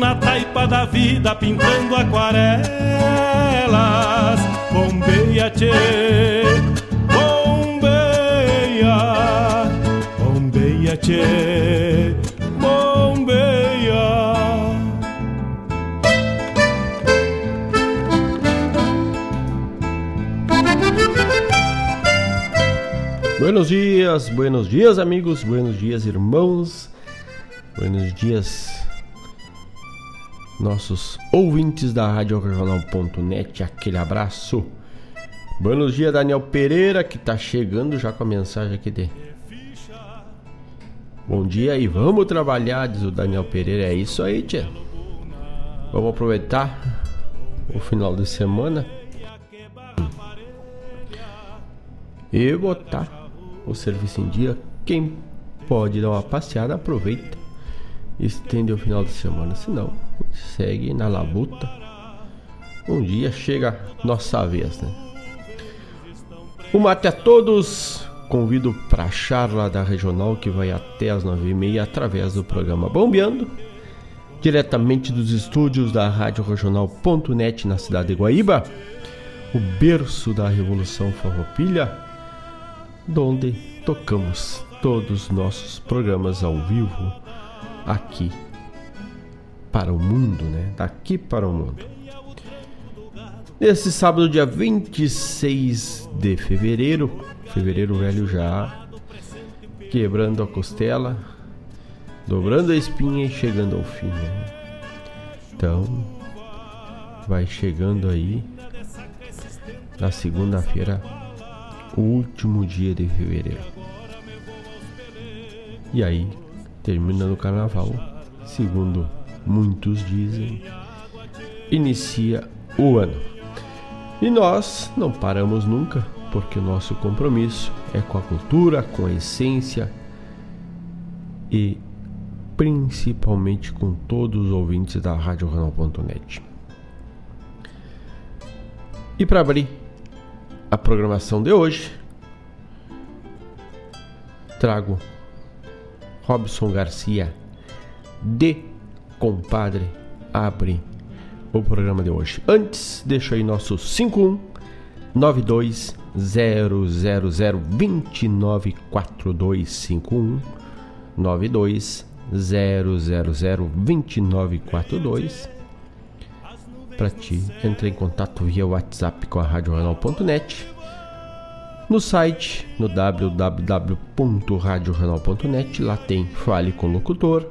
na taipa da vida, pintando aquarelas. Bombeia, tchê, bombeia, bombeia, tchê, bombeia. Buenos dias, buenos dias, amigos, buenos dias, irmãos, buenos dias, nossos ouvintes da Rádio Regional.net, aquele abraço. Buenos dias, Daniel Pereira, que tá chegando já com a mensagem aqui de. Bom dia e vamos trabalhar, diz o Daniel Pereira. É isso aí, tia. Vamos aproveitar o final de semana e botar o serviço em dia. Quem pode dar uma passeada, aproveita estende o final de semana. Se não, segue na labuta. Um dia chega nossa vez, né? Um mate a todos. Convido para a charla da regional que vai até as nove e meia através do programa Bombeando, diretamente dos estúdios da Rádio Regional.net na cidade de Guaíba, o berço da Revolução Farroupilha, onde tocamos todos os nossos programas ao vivo aqui para o mundo, né? Daqui para o mundo. Nesse sábado, dia 26 de fevereiro, fevereiro velho já, quebrando a costela, dobrando a espinha e chegando ao fim, né? Então, vai chegando aí na segunda-feira, o último dia de fevereiro. E aí, termina no carnaval, segundo muitos dizem, inicia o ano. E nós não paramos nunca, porque o nosso compromisso é com a cultura, com a essência e principalmente com todos os ouvintes da Rádio Renal.net. E para abrir a programação de hoje, trago Robson Garcia de Compadre abre o programa de hoje. Antes, deixa aí nosso 51 92 000 294251 92 000 2942 para ti entrar em contato via WhatsApp com a Radiorenal.net no site, no www.radiorenal.net, lá tem Fale com o Locutor,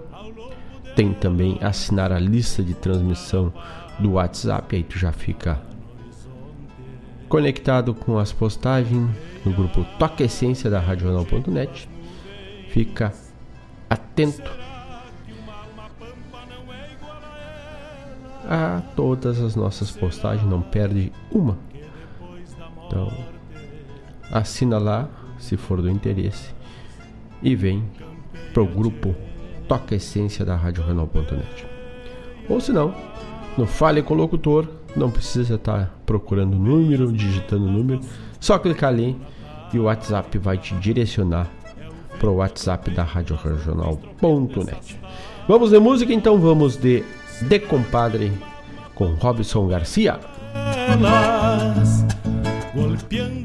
tem também assinar a lista de transmissão do WhatsApp, aí tu já fica conectado com as postagens no grupo Toque Essência da Radiorenal.net. Fica atento a todas as nossas postagens, não perde uma. Então, assina lá, se for do interesse, e vem pro grupo Toca Essência da Rádio Renal.net. Ou se não, no Fale com o Locutor, não precisa estar procurando número, digitando número, só clicar ali e o WhatsApp vai te direcionar pro WhatsApp da Rádio Regional.net. Vamos de música então, vamos de De Compadre com Robson Garcia. Elas, golpeando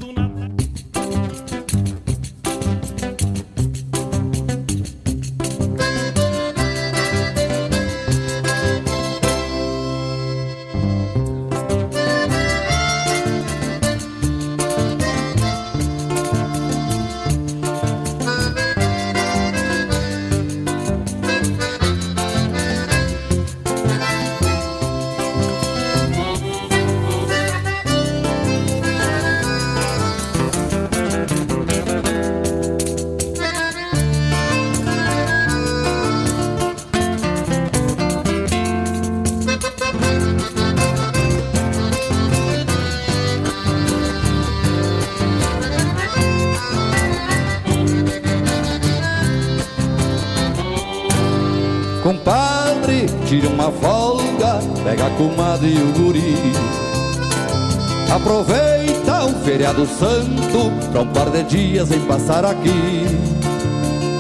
santo pra um par de dias em passar aqui.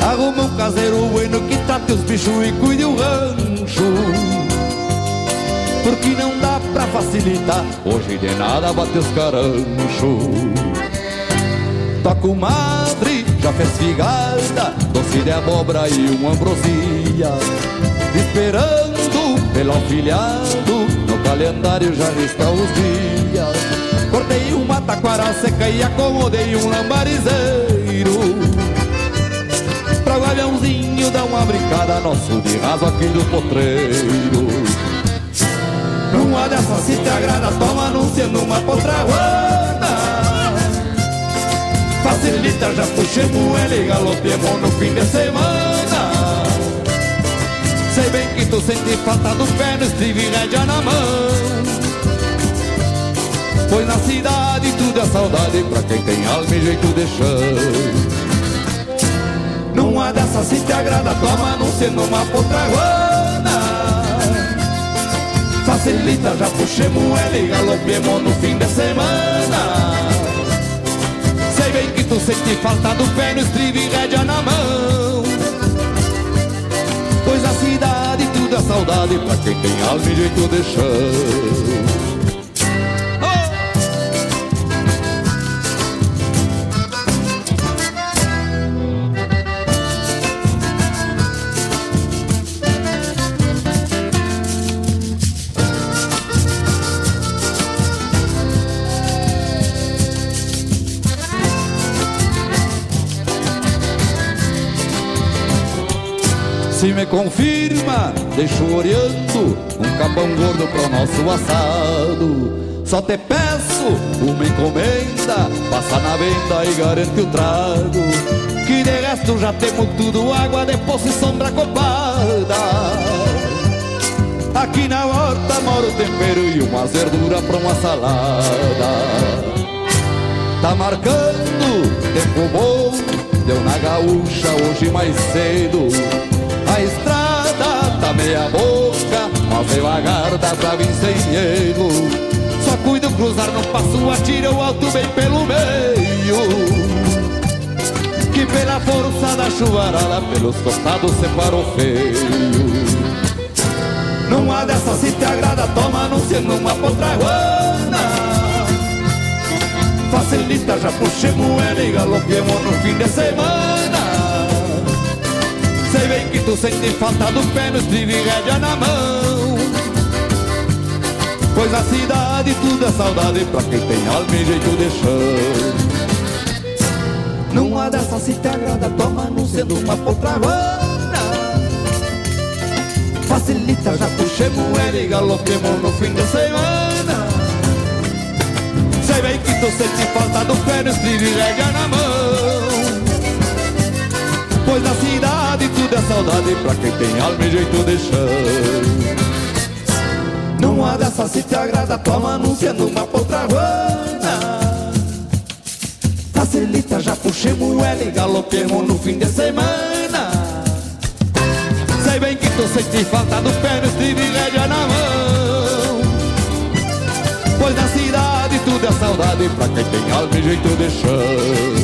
Arruma um caseiro bueno que trate os bichos e cuide o rancho. Porque não dá pra facilitar Hoje de nada bate os caranchos. Toca o madre, já fez figada Doce de abóbora e uma ambrosia. Esperando pelo afilhado No calendário já estão os dias. Cortei taquara seca e acomodei um lambarizeiro. Pra o aviãozinho dar uma brincada Nosso de raso aqui do potreiro. Numa dessas se te agrada Toma anunciando uma potraguana Facilita, já puxemos ele galopemos no fim de semana. Sei bem que tu sente falta do pé no estribo e rédea na mão Pois na cidade tudo é saudade pra quem tem alma e jeito de chão. Numa dessas se te agrada, toma anunciando uma potraguana Facilita, já puxemos ele e galopemos no fim de semana. Sei bem que tu sente falta do pé no estribo e rédea na mão. Pois a cidade tudo é saudade pra quem tem alma e jeito de chão confirma, deixo oreando um capão gordo pro nosso assado. Só te peço uma encomenda, passa na venda e garante o trago. Que de resto já temos tudo, água de poço e sombra copada. Aqui na horta mora o tempero e uma verdura pra uma salada. Tá marcando tempo bom, deu na gaúcha hoje mais cedo. Meia boca, mas devagar vir sem erro. Só cuido cruzar no passo, atira o alto bem pelo meio. Que pela força da chuvarada, pelos costados separou feio. Numa dessas se te agrada, toma anunciando uma potraguana. Facilita, já puxemos ele e galopemos no fim de semana. Sei bem que tu sente falta do pé no estribo e rédea na mão. Pois na cidade tudo é saudade pra quem tem alma e jeito de chão. Numa dessas se te agrada, toma anunciando uma potraguana Facilita, já puxemos ele e galopemos no fim de semana. Sei bem que tu sente falta do pé no estribo e rédea na mão Pois na cidade tudo é saudade pra quem tem alma e jeito de chão. Numa dessas se te agrada, toma anunciando uma potraguana Facilita, já puxemos L e galopemos no fim de semana. Sei bem que tu sente falta do pé no e rédea na mão. Pois na cidade tudo é saudade pra quem tem alma e jeito de chão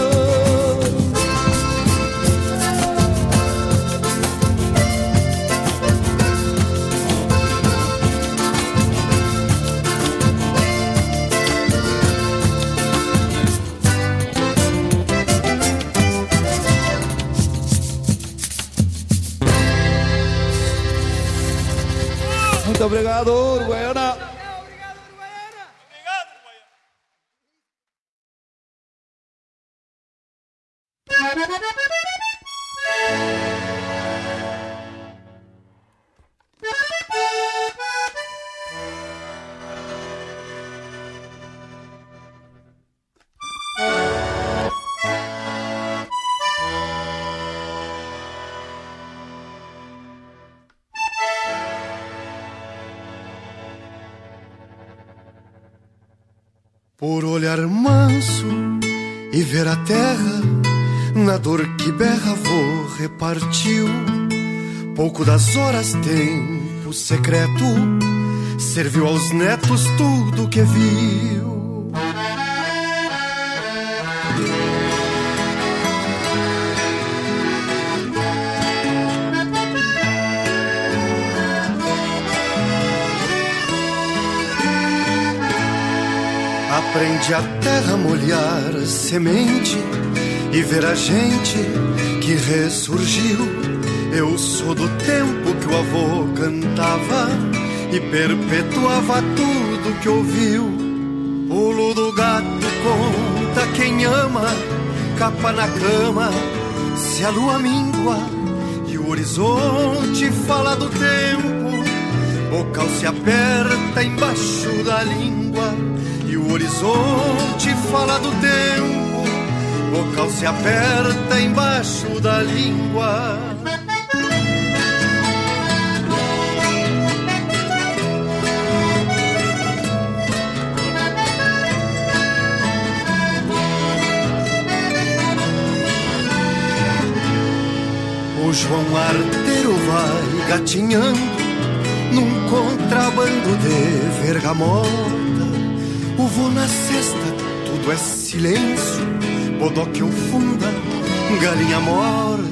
Muito obrigado, Uruguaiana. Por olhar manso e ver a terra, na dor que berra vou repartiu. Pouco das horas tempo secreto serviu aos netos tudo que viu. Aprende a terra molhar semente e ver a gente que ressurgiu. Eu sou do tempo que o avô cantava e perpetuava tudo que ouviu. Pulo do gato conta quem ama, capa na cama, se a lua mingua e o horizonte fala do tempo. Bocal se aperta embaixo da língua horizonte fala do tempo. Bocal se aperta embaixo da língua. O João Arteiro vai gatinhando num contrabando de vergamota. O vô na cesta, tudo é silêncio. Bodoque ou funda, galinha morta.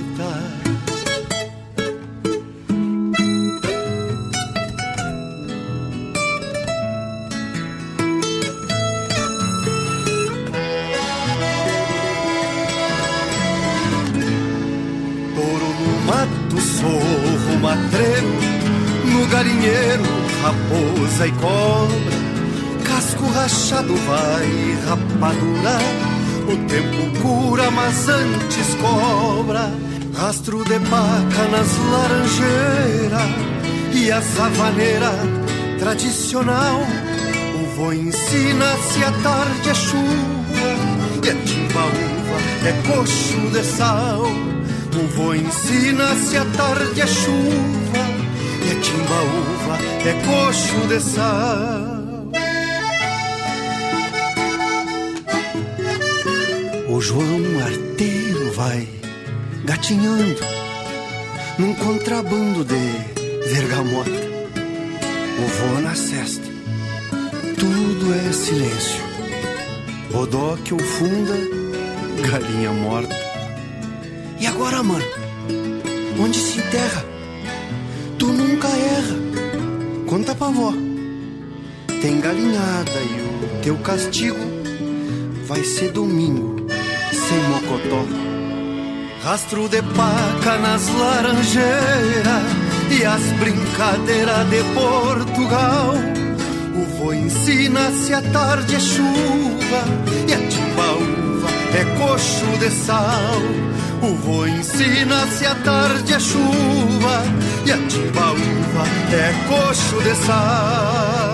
galinheiro, raposa e cobra. Rachado vai rapadura. O tempo cura, mas antes cobra. Rastro de paca nas laranjeiras e a savaneira tradicional. O vô ensina se a tarde é chuva e a timbaúva é coxo de sal. O vô ensina se a tarde é chuva é timbaúva, é coxo de sal. O João Arteiro vai gatinhando num contrabando de vergamota. O vô na cesta, tudo é silêncio. Bodoque ou funda, galinha morta. E agora, mano, onde se enterra? Tu nunca erra, conta pra vó. Tem galinhada e o teu castigo vai ser domingo, sem mocotó. Rastro de paca nas laranjeiras e as brincadeiras de Portugal. O vô ensina se a tarde é chuva e a timbaúva é coxo de sal. O vô ensina se a tarde é chuva e a timbaúva é coxo de sal.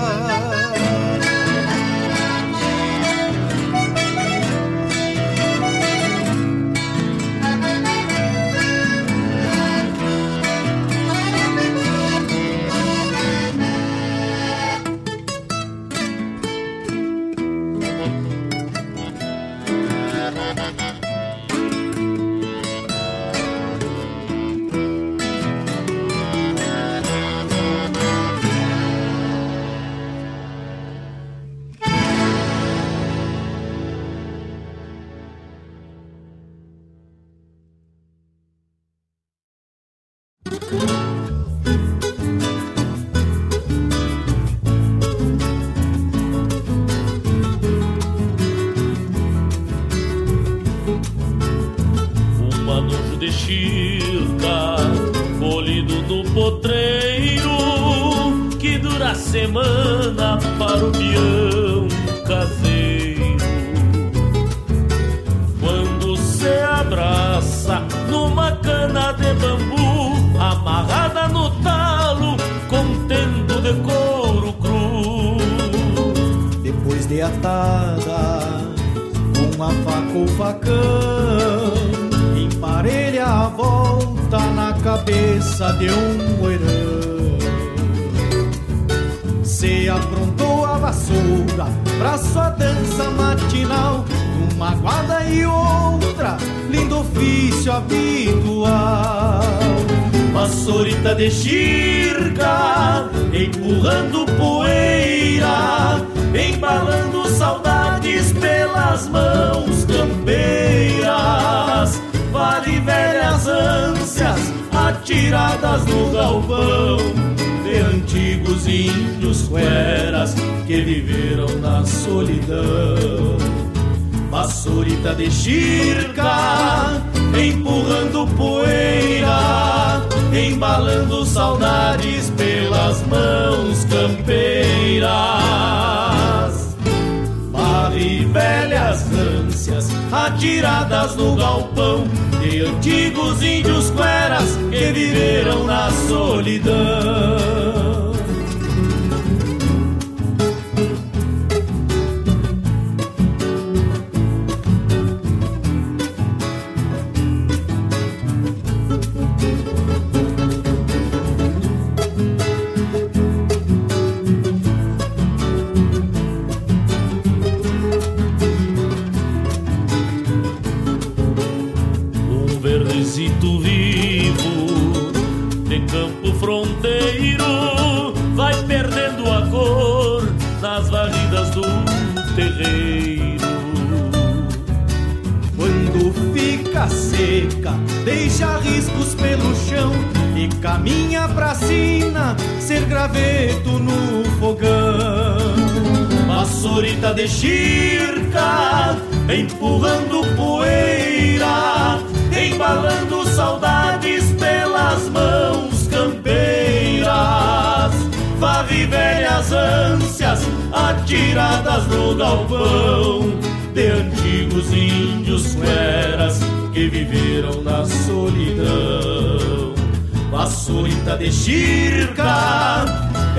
Atiradas no galpão de antigos índios cueras que viveram na solidão. Vassourita de chirca, empurrando poeira, embalando saudades pelas mãos campeiras. Vale velhas atiradas no galpão de antigos índios cueras que viveram na solidão. Deixa riscos pelo chão e caminha pra cima, ser graveto no fogão. Vassourita de chirca, empurrando poeira, embalando saudades pelas mãos campeiras. Varre velhas ânsias atiradas no galpão de antigos índios feras que viveram na solidão. Vassourita de chirca,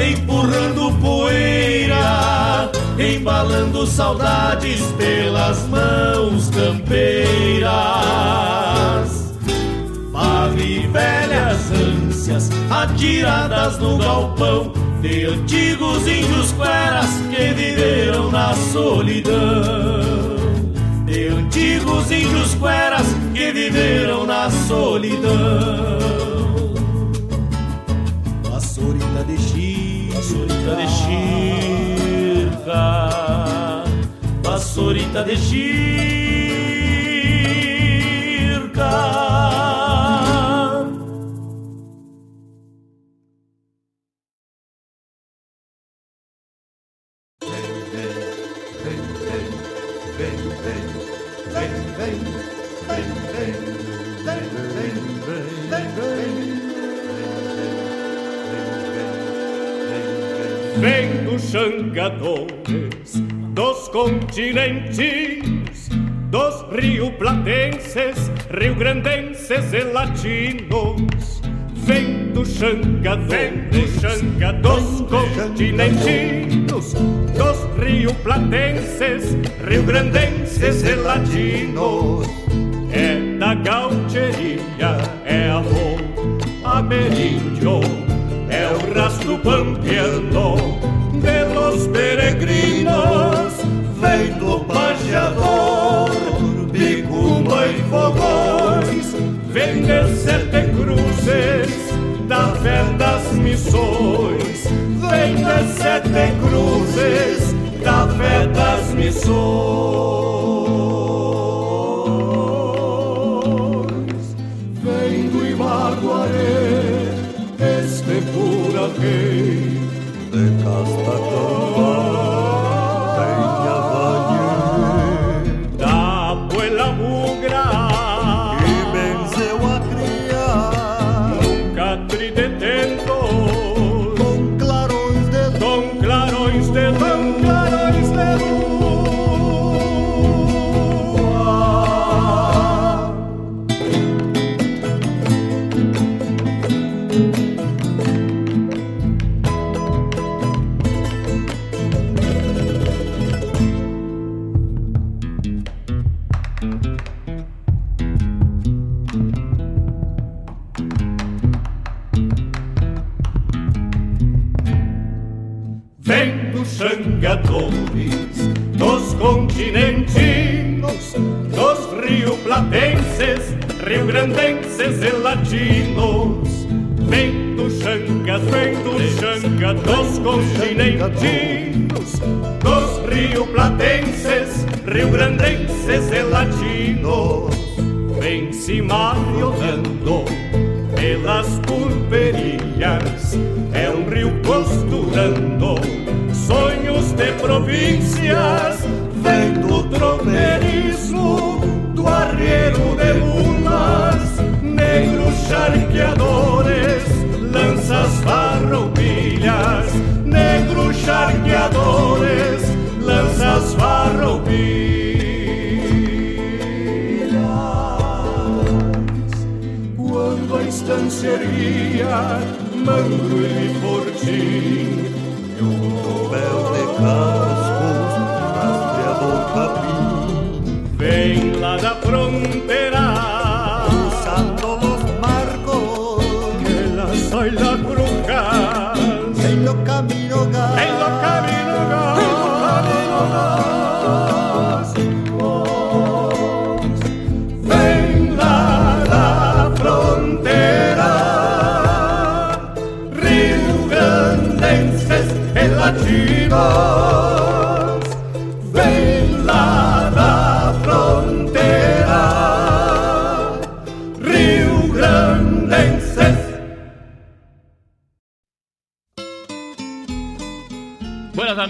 empurrando poeira, embalando saudades pelas mãos campeiras. Pare velhas ânsias atiradas no galpão de antigos índios cueras que viveram na solidão antigos índios cueras que viveram na solidão. Vassourita de chirca, vassourita de chirca, vassourita de chirca. Continentes, dos rio-platenses, rio-grandenses e latinos. Vem do changador, do changador dos continentinos, dos rio-platenses, rio-grandenses e latinos. É da gaucheria, é amor ameríndio, é o rastro pampeano de los peregrinos, do pajeador, picuma e fogões, vem de sete cruzes, da fé das missões, vem de sete cruzes, da fé das missões. Vem do Ibaguaré, este pura rei, rio-platenses, rio-grandenses e latinos. Vem do Xanga, vem do Xanga dos continentes, dos rio platenses, rio grandenses e latinos. Vem se mariolando pelas pulperias, é um rio costurando sonhos de províncias. Charqueadores, lanças farroupilhas, negros charqueadores, lanças farroupilhas. Quando a estância erguia, mangro e fortim, e o véu de cascos, rastreador capim, vem lá da fronteira. camino. Cada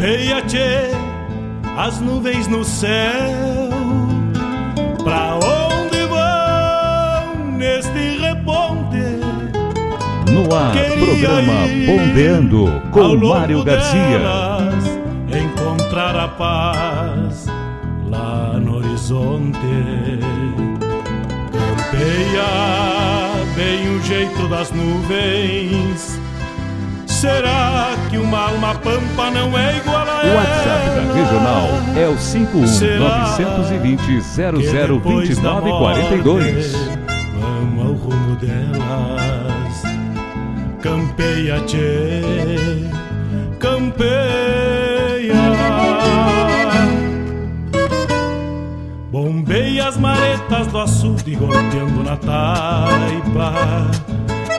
Tchê, as nuvens no céu. Pra onde vão neste reponte? No ar, programa Bombeando com Mário Garcia. delas, Encontrar a paz lá no horizonte. Campeia bem o jeito das nuvens. Será que uma alma pampa não é igual a O ela? WhatsApp da Regional é o 51 920 0029 42. Vamos ao rumo delas. Campeia, tchê, campeia. Bombeia as maretas do açude golpeando na taipa.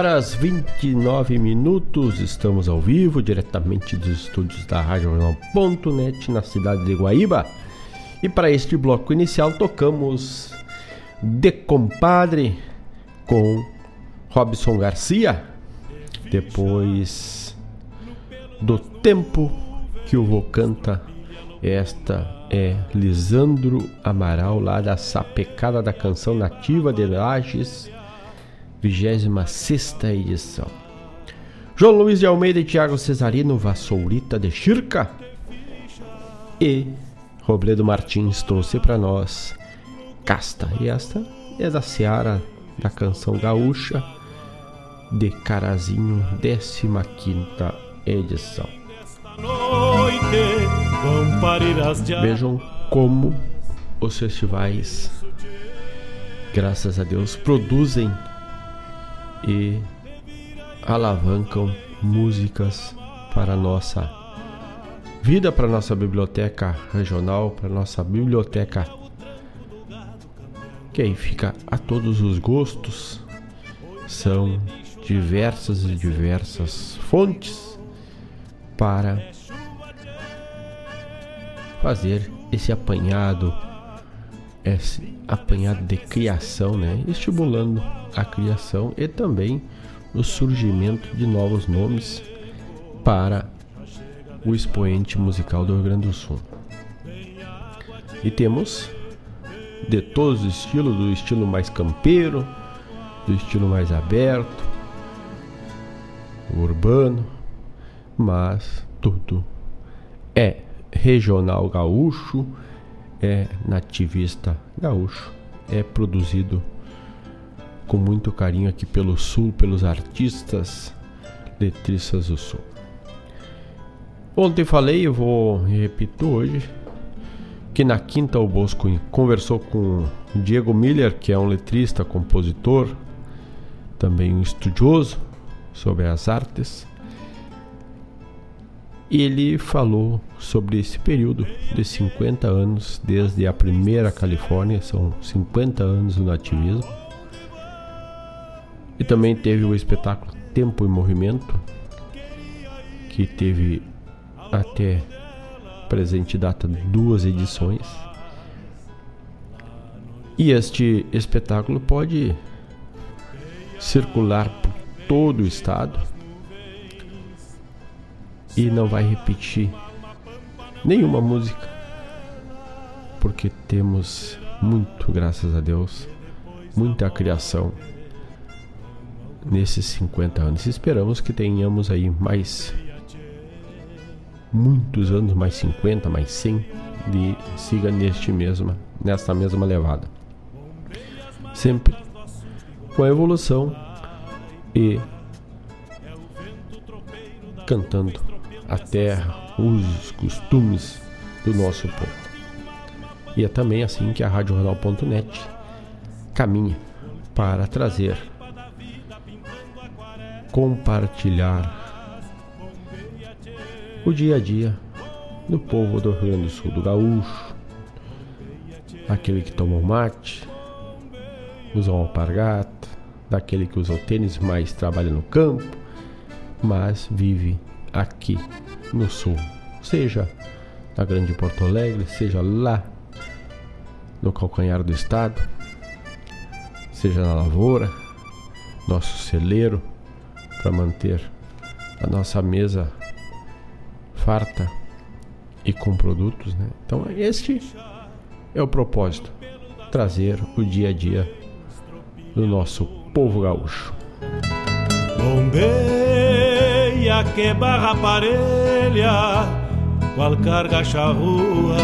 horas 29 minutos, estamos ao vivo, diretamente dos estúdios da Rádio Jornal.net na cidade de Guaíba. E para este bloco inicial tocamos De Compadre com Robson Garcia. Depois do tempo que o vô canta, esta é Lisandro Amaral, lá da Sapecada da Canção Nativa de Lages. 26 edição. João Luiz de Almeida e Tiago Cesarino, Vassourita de Chirca. E Robledo Martins trouxe para nós Casta. E esta é da Seara da canção gaúcha. de Carazinho, 15 edição. Vejam como os festivais, graças a Deus, produzem e alavancam músicas para a nossa vida, para a nossa biblioteca regional, para a nossa biblioteca que aí fica a todos os gostos. São diversas e diversas fontes para fazer esse apanhado, esse apanhado de criação, né? estimulando a criação e também o surgimento de novos nomes para o expoente musical do Rio Grande do Sul. E temos de todos os estilos, do estilo mais campeiro, do estilo mais aberto, urbano, mas tudo é regional gaúcho, é nativista gaúcho, é produzido com muito carinho aqui pelo sul, pelos artistas letristas do sul. Ontem falei, eu vou repetir hoje, que na quinta o Bosco conversou com Diego Miller, que é um letrista, compositor, também um estudioso sobre as artes. Ele falou sobre esse período de 50 anos, desde a primeira Califórnia, são 50 anos no nativismo. E também teve o espetáculo Tempo e Movimento, que teve até presente data duas edições. E este espetáculo pode circular por todo o estado e não vai repetir nenhuma música, porque temos muito, graças a Deus, muita criação nesses 50 anos. Esperamos que tenhamos aí mais muitos anos, mais 50, mais 100, de siga neste mesma, nesta mesma levada. Sempre com a evolução e cantando a terra, os costumes do nosso povo. E é também assim que a Rádio Jornal.net caminha para trazer, compartilhar o dia a dia do povo do Rio Grande do Sul, do gaúcho, aquele que toma o mate, usa uma alpargata, daquele que usa o tênis, mas trabalha no campo, mas vive aqui no sul, seja na Grande Porto Alegre, seja lá no calcanhar do estado, seja na lavoura, nosso celeiro para manter a nossa mesa farta e com produtos, né? Então este é o propósito, trazer o dia a dia do nosso povo gaúcho. Bombeia que barra parelha, qual carga charrua,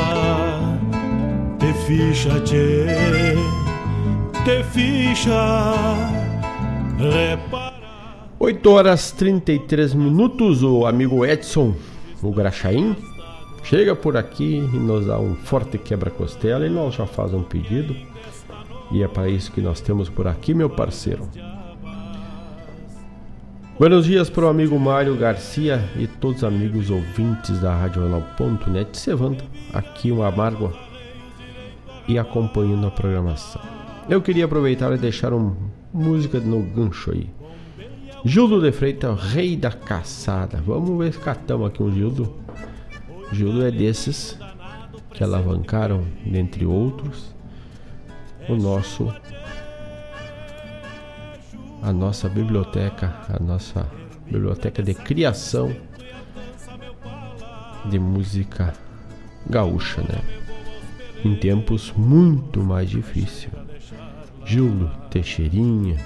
te ficha te, te ficha, repara. 8 horas 33 minutos, o amigo Edson o Graxaim, chega por aqui e nos dá um forte quebra-costela e nós já faz um pedido. E é para isso que nós temos por aqui, meu parceiro. Buenos dias para o amigo Mário Garcia e todos os amigos ouvintes da Rádio Jornal.net. Cevando aqui uma amargo e acompanhando a programação. Eu queria aproveitar e deixar uma música no gancho aí. Gildo de Freitas, rei da caçada. Vamos ver se catamos aqui um Gildo. Gildo é desses que alavancaram, dentre outros, o nosso a nossa biblioteca, a nossa biblioteca de criação de música gaúcha, né? Em tempos muito mais difíceis. Gildo Teixeirinha,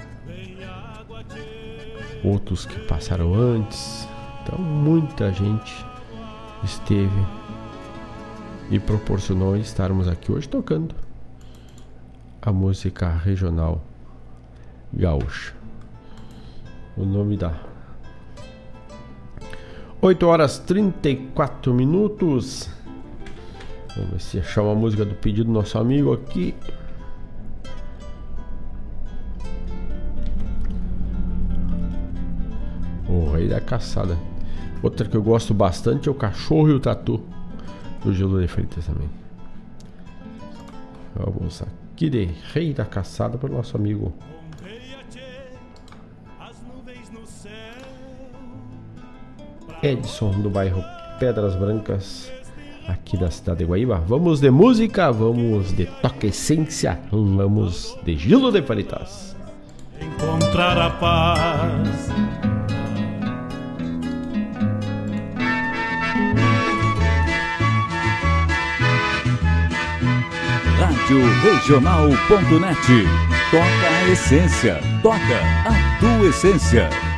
outros que passaram antes. Então, muita gente esteve e proporcionou estarmos aqui hoje tocando a música regional gaúcha. O nome da 8 horas 34 minutos. Vamos ver se achar uma música do pedido do nosso amigo aqui. O Rei da Caçada. Outra que eu gosto bastante é o Cachorro e o Tatu. Do Gelo de Freitas também. Vamos aqui de Rei da Caçada para o nosso amigo Edson do bairro Pedras Brancas, aqui da cidade de Guaíba. Vamos de música, vamos de toque essência, vamos de Gilo de Palitas. Encontrar a paz. Rádio Regional.net. Toca a essência, toca a tua essência.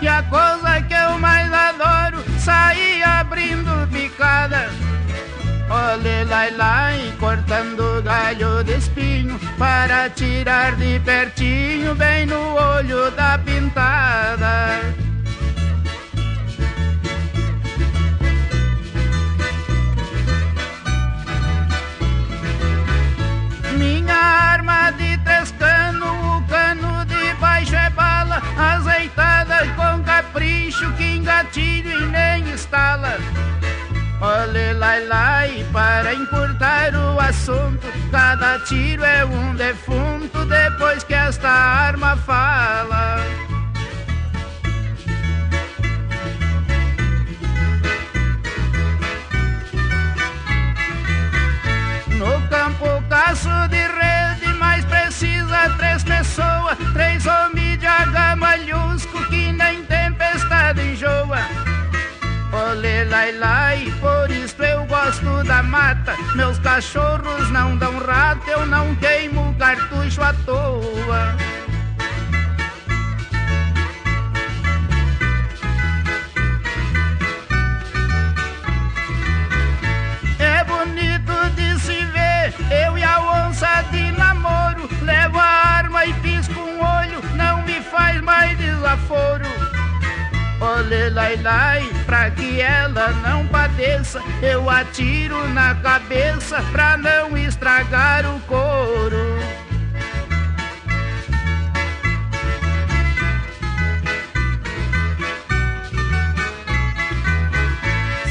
E a coisa que eu mais adoro sair abrindo picada. Olhe lá lá cortando galho de espinho Para tirar de pertinho bem no olho da pintada bala, azeitada com capricho, que engatilho e nem estala. Olhe lá, lá, e para encurtar o assunto, cada tiro é um defunto depois que esta arma fala. No campo caço de rede, mais precisa três pessoas, três homens enjoa. Olê, lai, lai, por isso eu gosto da mata. Meus cachorros não dão rato, eu não queimo cartucho à toa. É bonito de se ver, eu e a onça de namoro. Levo a arma e pisco um olho, não me faz mais desaforo. Olê, lai, lai, pra que ela não padeça, eu atiro na cabeça pra não estragar o couro.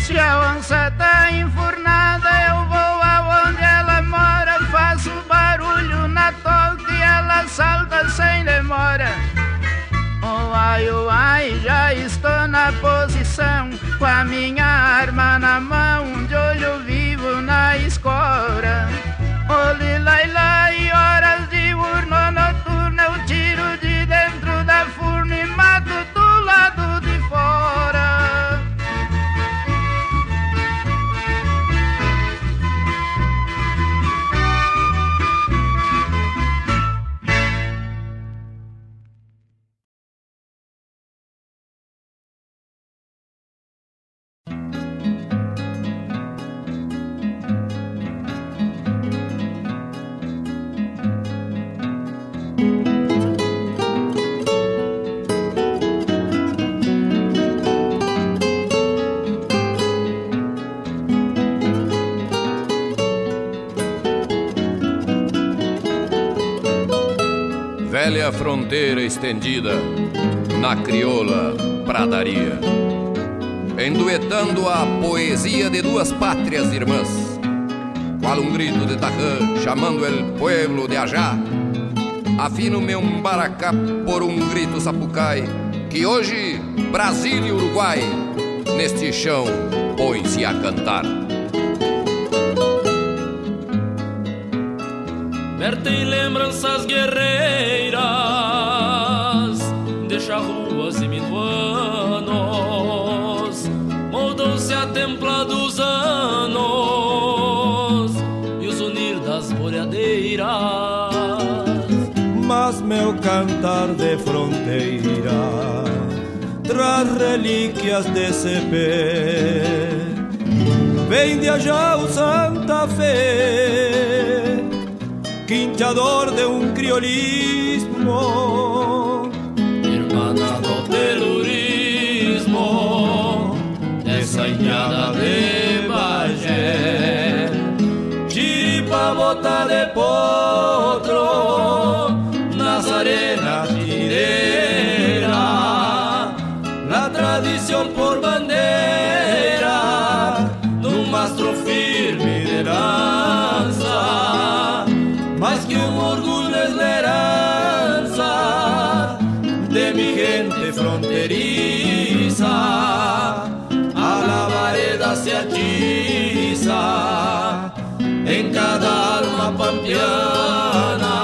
Se a onça tá enfurnada, eu vou aonde ela mora. Faço barulho na toca e ela salta sem demora. Ai, ai, já estou na posição. Com a minha arma na mão, de olho vivo na escora. Olhe lá, lá, velha fronteira estendida na crioula pradaria, enduetando a poesia de duas pátrias irmãs, qual um grito de Tarrã chamando el pueblo de Ajá, afino meu baracá por um grito sapucai, que hoje Brasil e Uruguai neste chão põe-se a cantar. Vertem lembranças guerreiras, moldam-se a templa dos anos e os unir das boreadeiras. Mas meu cantar de fronteira traz relíquias desse pé vem de allá o Santa Fe, quinteador de un criolismo, de Bagé, chiripa bota de potro, Nazarena tirera, la tradición por bandera, un mastro firme de lanza, más que un orgullo es la de mi gente fronteriza, a la vareda se hechiza en cada alma pampiana,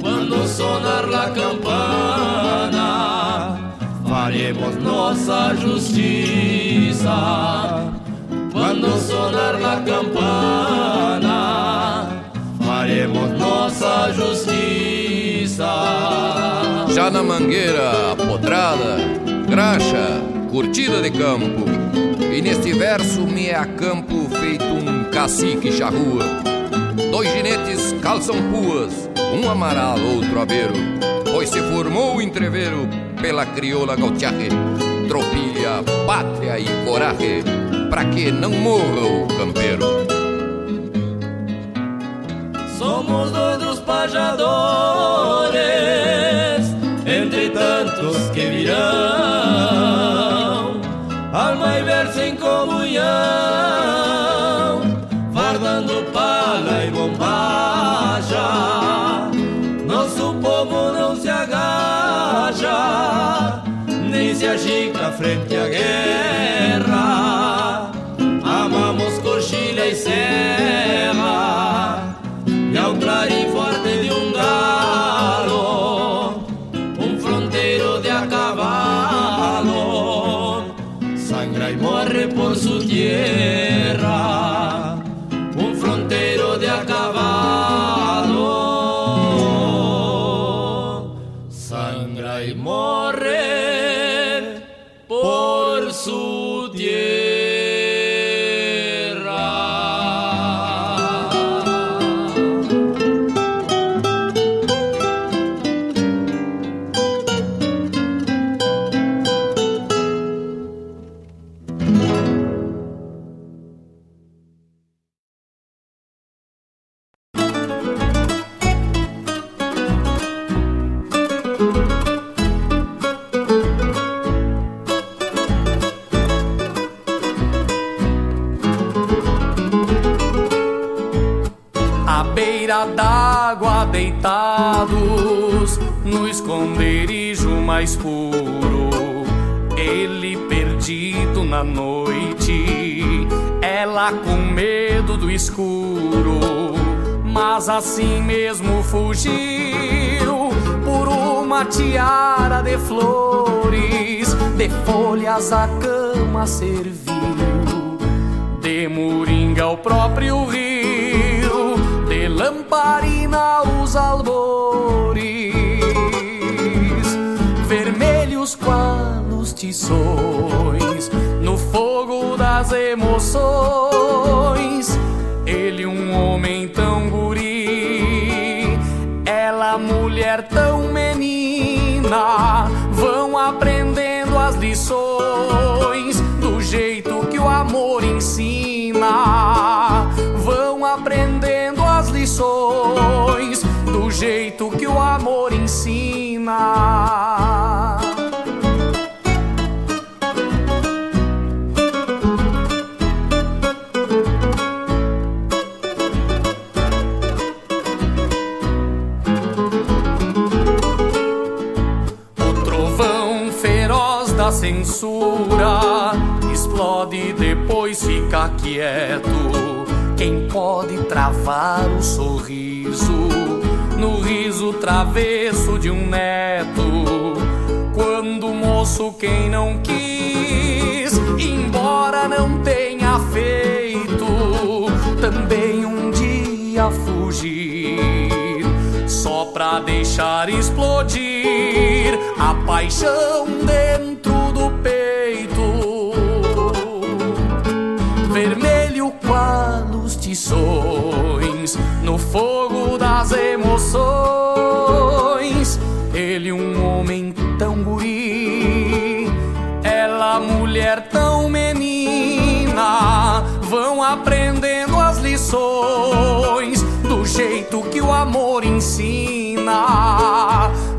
cuando sonar la campana, faremos nossa justiça. Quando sonar la campana, faremos nossa justiça. Já na mangueira, potrada, graxa, curtida de campo. E neste verso me acampo feito um cacique charrua. Dois ginetes calçam puas, um amaral, outro abeiro. Pois se formou o entreveiro pela crioula gautiaje, tropilha, pátria e coragem, pra que não morra o campeiro. Somos dois dos pajadores, entre tantos que virão, alma e verso em comunhão, fardando pala e bombacha. Nosso povo não se agacha, nem se agica frente à guerra. Esconderijo mais puro, ele perdido na noite, ela com medo do escuro, mas assim mesmo fugiu por uma tiara de flores, de folhas a cama serviu. De moringa o próprio rio, de lamparina os albores, no fogo das emoções. Ele, um homem tão guri, ela, mulher tão menina, vão aprendendo as lições do jeito que o amor ensina. Vão aprendendo as lições do jeito que o amor ensina. Censura explode e depois fica quieto. Quem pode travar o sorriso no riso travesso de um neto? Quando moço quem não quis, embora não tenha feito, também um dia fugir só pra deixar explodir a paixão dentro lições no fogo das emoções. Ele, um homem tão guri, ela, mulher tão menina, vão aprendendo as lições do jeito que o amor ensina.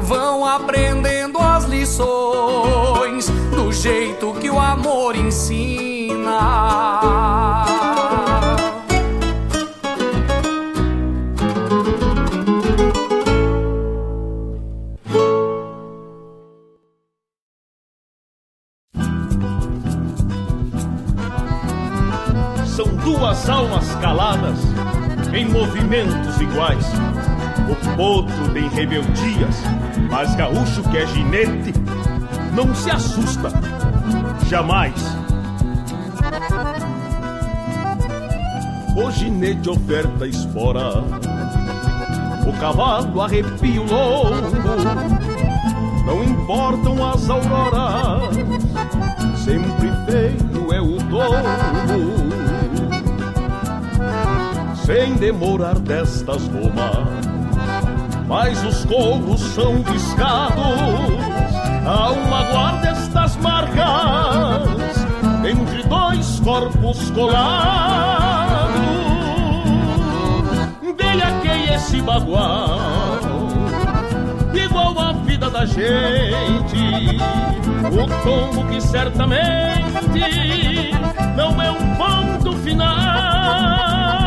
Vão aprendendo as lições do jeito que o amor ensina. São duas almas caladas em movimentos iguais. O potro tem rebeldias, mas gaúcho que é ginete não se assusta, jamais. O ginete oferta espora, o cavalo arrepio longo, não importam as auroras, sempre feio é o tombo. Sem demorar destas gomas, mas os couros são piscados Há uma guarda estas marcas entre dois corpos colados. Veja que esse bagual, igual a vida da gente, o tombo que certamente não é um ponto final.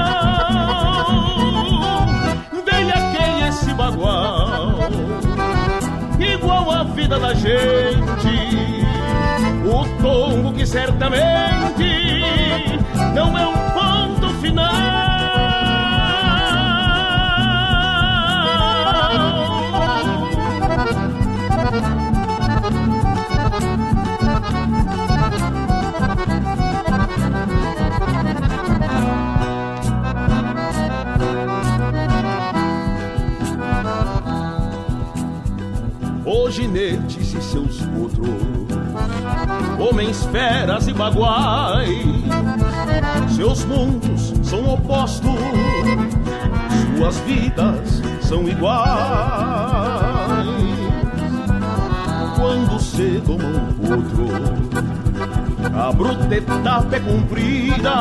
Que esse bagual igual a vida da gente. O tombo que certamente não é um ponto final. Homens feras e baguais, seus mundos são opostos, suas vidas são iguais. Quando se toma um potro, a bruta etapa é cumprida.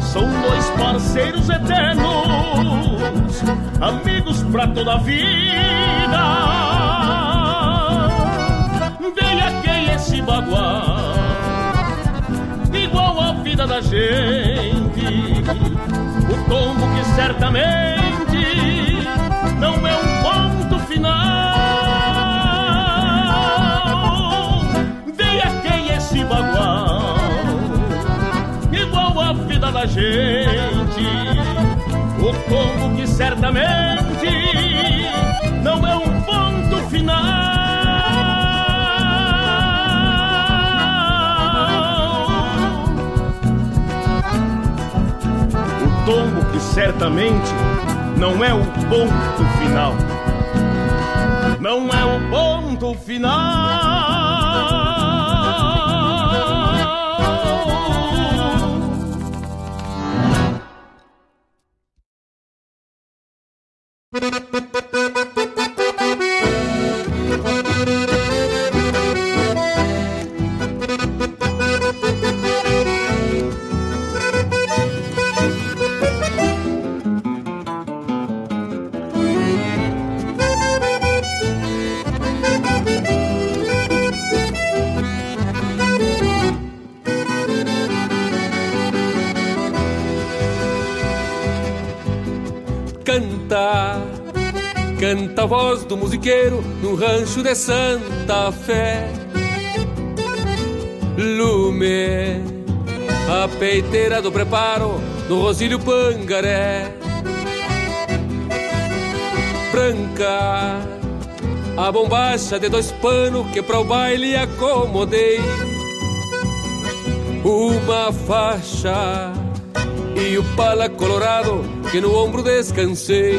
São dois parceiros eternos, amigos pra toda a vida. Veja quem esse bagual, igual a vida da gente. O tombo que certamente não é um ponto final. Veja quem esse bagual, igual a vida da gente. O tombo que certamente não é um ponto Que certamente não é o ponto final. Não é o ponto final. Do musiqueiro no rancho de Santa Fé. Lume, a peiteira do preparo no Rosílio Pangaré. Branca, a bombacha de dois panos que para o baile acomodei. Uma faixa e o pala colorado que no ombro descansei.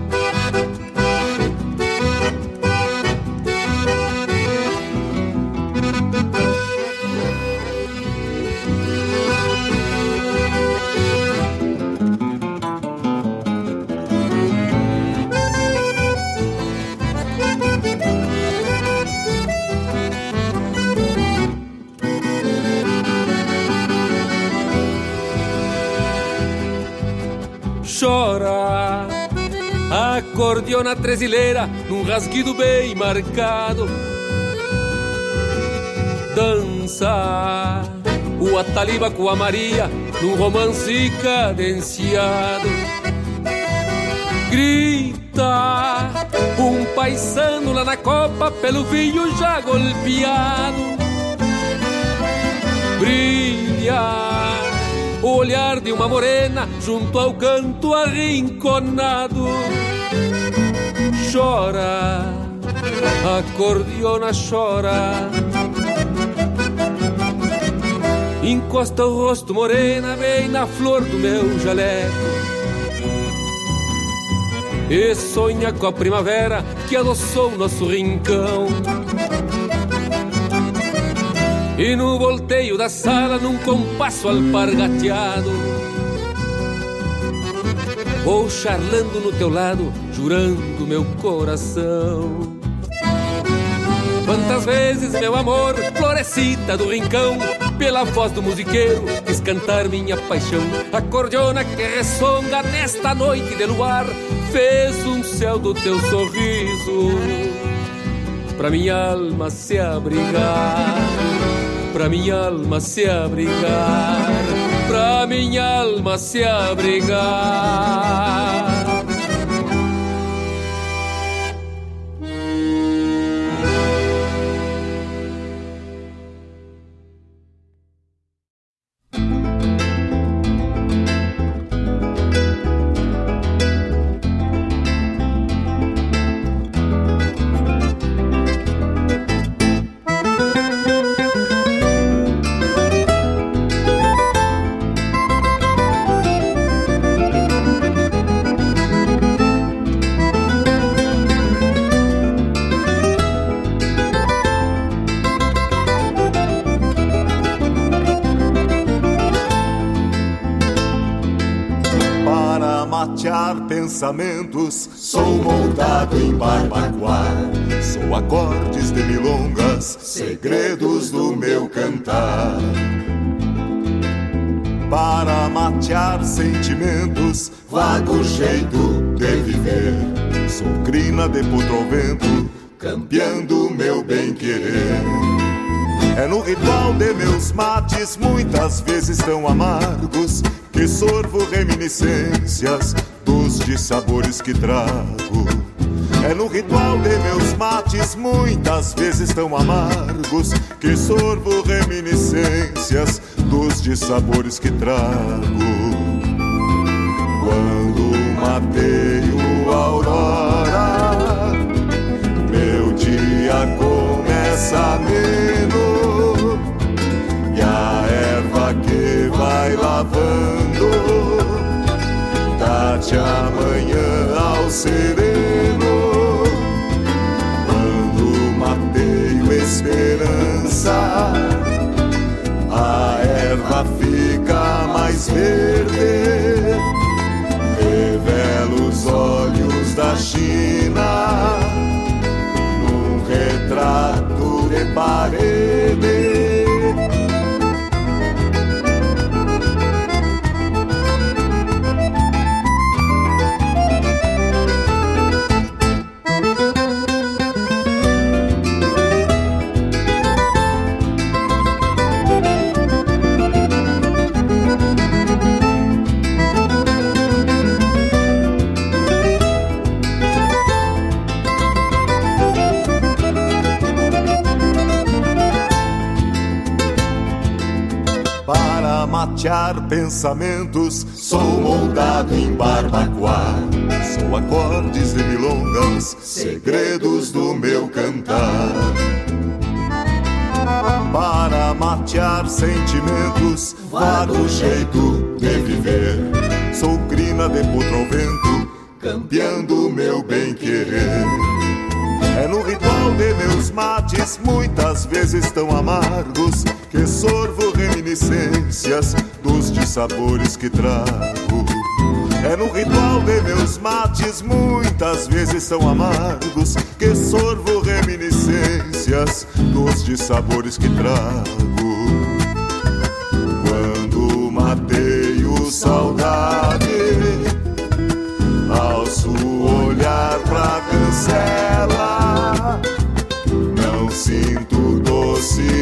Acordeona tresileira num rasguido bem marcado. Dança o Ataliba com a Maria num romance cadenciado. Grita um paisano lá na copa pelo vinho já golpeado. Brilha o olhar de uma morena junto ao canto arrinconado chora, acordeona chora. Encosta o rosto morena bem na flor do meu jaleco. E sonha com a primavera que adoçou nosso rincão. E no volteio da sala, num compasso alpargateado, vou charlando no teu lado jurando meu coração. Quantas vezes, meu amor, florescita do rincão, pela voz do musiqueiro, quis cantar minha paixão. A cordiona que ressonga nesta noite de luar, fez um céu do teu sorriso, pra minha alma se abrigar, pra minha alma se abrigar, pra minha alma se abrigar. Pensamentos. Sou montado em barbacoa, sou acordes de milongas, segredos do meu cantar. Para matear sentimentos, vago jeito de viver. Sou crina de putro ao vento, campeando meu bem-querer. É no ritual de meus mates, muitas vezes tão amargos, que sorvo reminiscências sabores que trago. É no ritual de meus mates, muitas vezes tão amargos, que sorvo reminiscências dos sabores que trago. Sereno. Quando mateio esperança A erva fica mais verde matear pensamentos, sou moldado em barbacoa. Sou acordes de milongas, segredos do meu cantar. Para matear sentimentos, vago jeito de viver. Sou crina de putrovento, campeando meu bem-querer. É no ritual de meus mates, muitas vezes tão amargos, que sorvo reminiscências dos dissabores que trago. É no ritual de meus mates, muitas vezes tão amargos, que sorvo reminiscências dos dissabores que trago. Quando mateio saudade, alço o olhar pra cancela, não sinto doce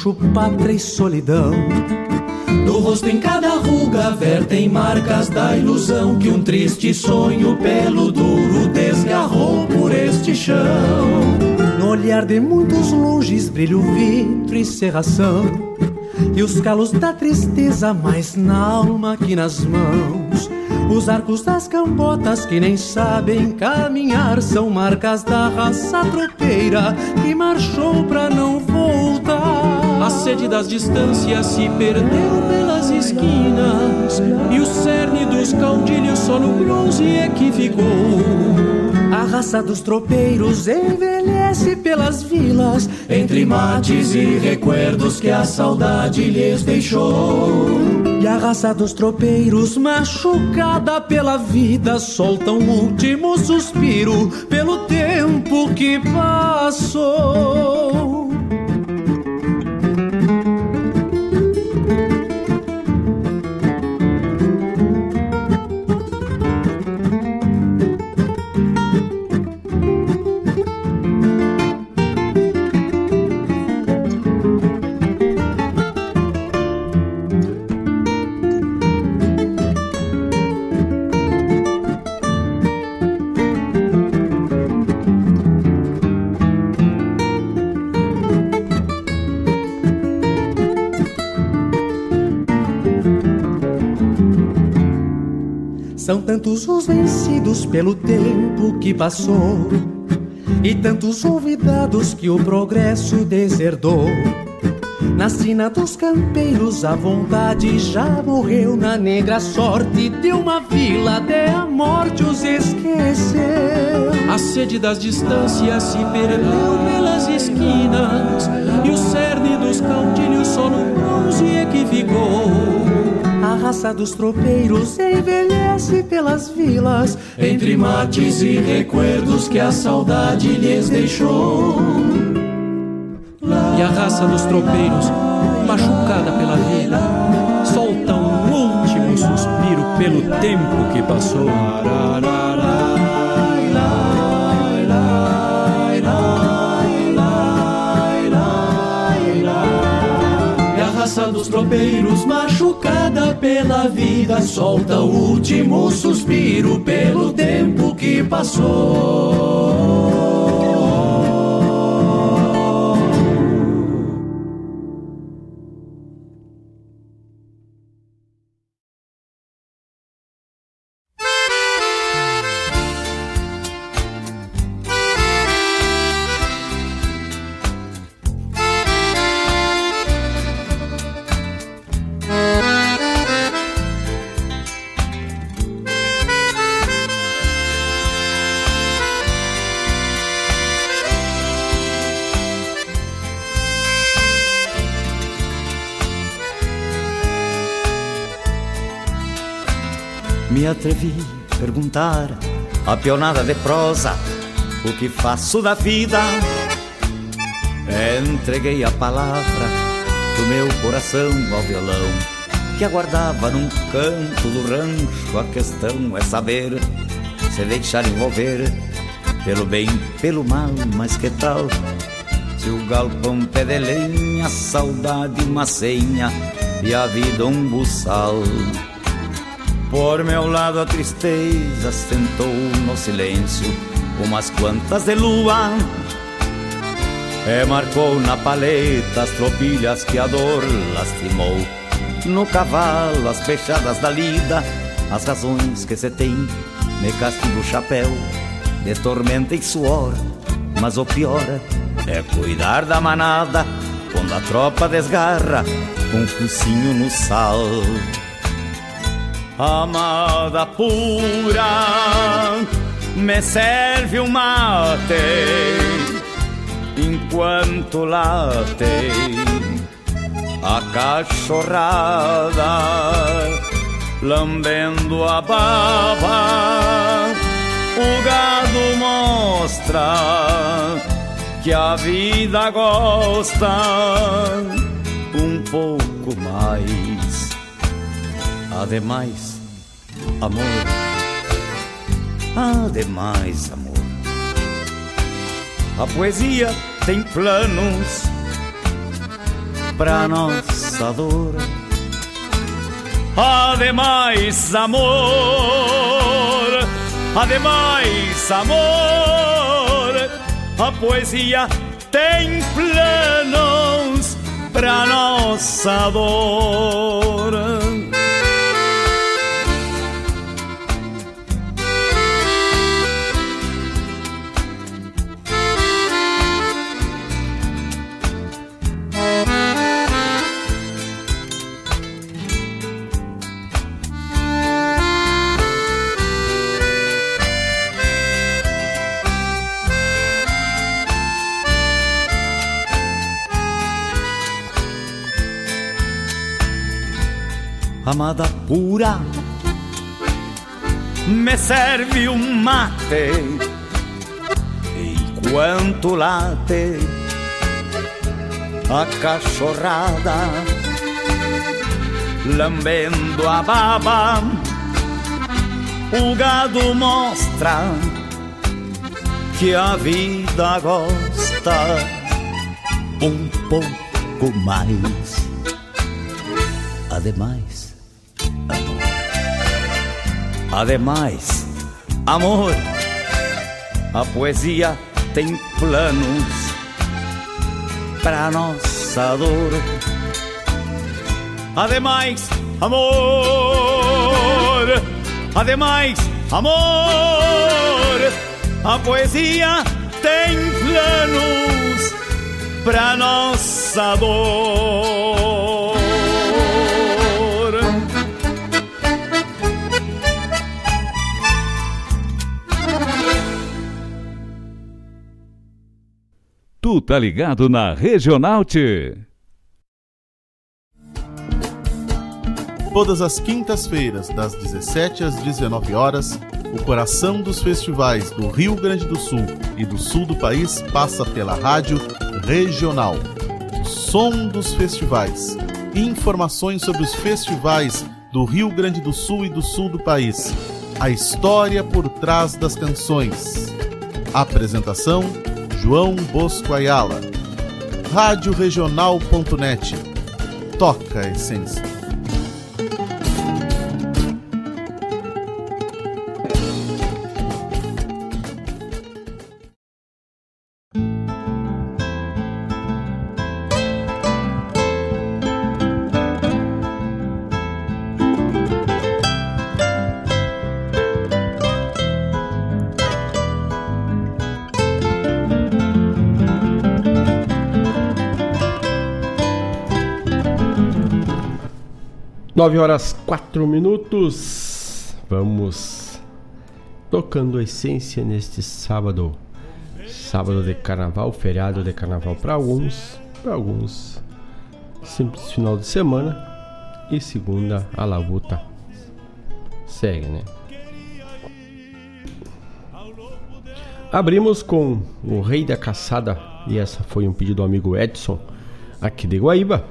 poncho, pátria e solidão. Do rosto em cada ruga vertem marcas da ilusão que um triste sonho pelo duro desgarrou por este chão. No olhar de muitos longes brilha o vidro e serração. E os calos da tristeza mais na alma que nas mãos. Os arcos das cambotas que nem sabem caminhar são marcas da raça tropeira que marchou pra não voltar. A sede das distâncias se perdeu pelas esquinas e o cerne dos caudilhos só no bronze é que ficou. A raça dos tropeiros envelhece pelas vilas, Entre mates e recuerdos que a saudade lhes deixou. E a raça dos tropeiros, machucada pela vida, solta um último suspiro pelo tempo que passou. Tantos os vencidos pelo tempo que passou, e tantos olvidados que o progresso deserdou. Na sina dos campeiros, a vontade já morreu. Na negra sorte de uma vila, até a morte os esqueceu. A sede das distâncias se perdeu pelas esquinas e o cerne dos caudilhos só no bronze é que ficou. A raça dos tropeiros envelhece pelas vilas, Entre mates e recuerdos que a saudade lhes deixou. E a raça dos tropeiros, machucada pela vida, solta um último suspiro pelo tempo que passou. Dos tropeiros, machucada pela vida, solta o último suspiro pelo tempo que passou. Atrevi a perguntar a pionada de prosa o que faço da vida. Entreguei a palavra do meu coração ao violão que aguardava num canto do rancho. A questão é saber se deixar envolver pelo bem, pelo mal, mas que tal? Se o galpão pé de lenha, saudade uma senha e a vida um buçal. Por meu lado a tristeza sentou no silêncio umas quantas de lua E marcou na paleta as tropilhas que a dor lastimou. No cavalo as fechadas da lida As razões que se tem me castigo o chapéu De tormenta e suor. Mas o pior é cuidar da manada Quando a tropa desgarra Com um focinho no sal Amada pura me serve um mate enquanto late a cachorrada lambendo a baba. O gado mostra que a vida gosta um pouco mais. Ademais, amor Ademais, amor, a poesia tem planos pra nossa dor. Ademais, amor, ademais, amor, a poesia tem planos pra nossa dor. Amada pura, me serve um mate enquanto late a cachorrada, lambendo a baba. O gado mostra que a vida gosta um pouco mais. Ademais, Ademais, amor, a poesia tem planos para nossa dor. Ademais, amor, ademais, amor, a poesia tem planos para nossa dor. Tu tá ligado na Regional. Todas as quintas-feiras, das 17 às 19 horas, o coração dos festivais do Rio Grande do Sul e do sul do país passa pela rádio Regional. O som dos festivais. Informações sobre os festivais do Rio Grande do Sul e do sul do país. A história por trás das canções. Apresentação João Bosco Ayala. Rádio. Toca a essência. Nove horas quatro minutos. Vamos tocando a essência neste sábado. Sábado de carnaval, feriado de carnaval para alguns, para alguns simples final de semana e segunda a labuta. segue, né? Abrimos com o Rei da Caçada, e essa foi um pedido do amigo Edson, aqui de Guaíba,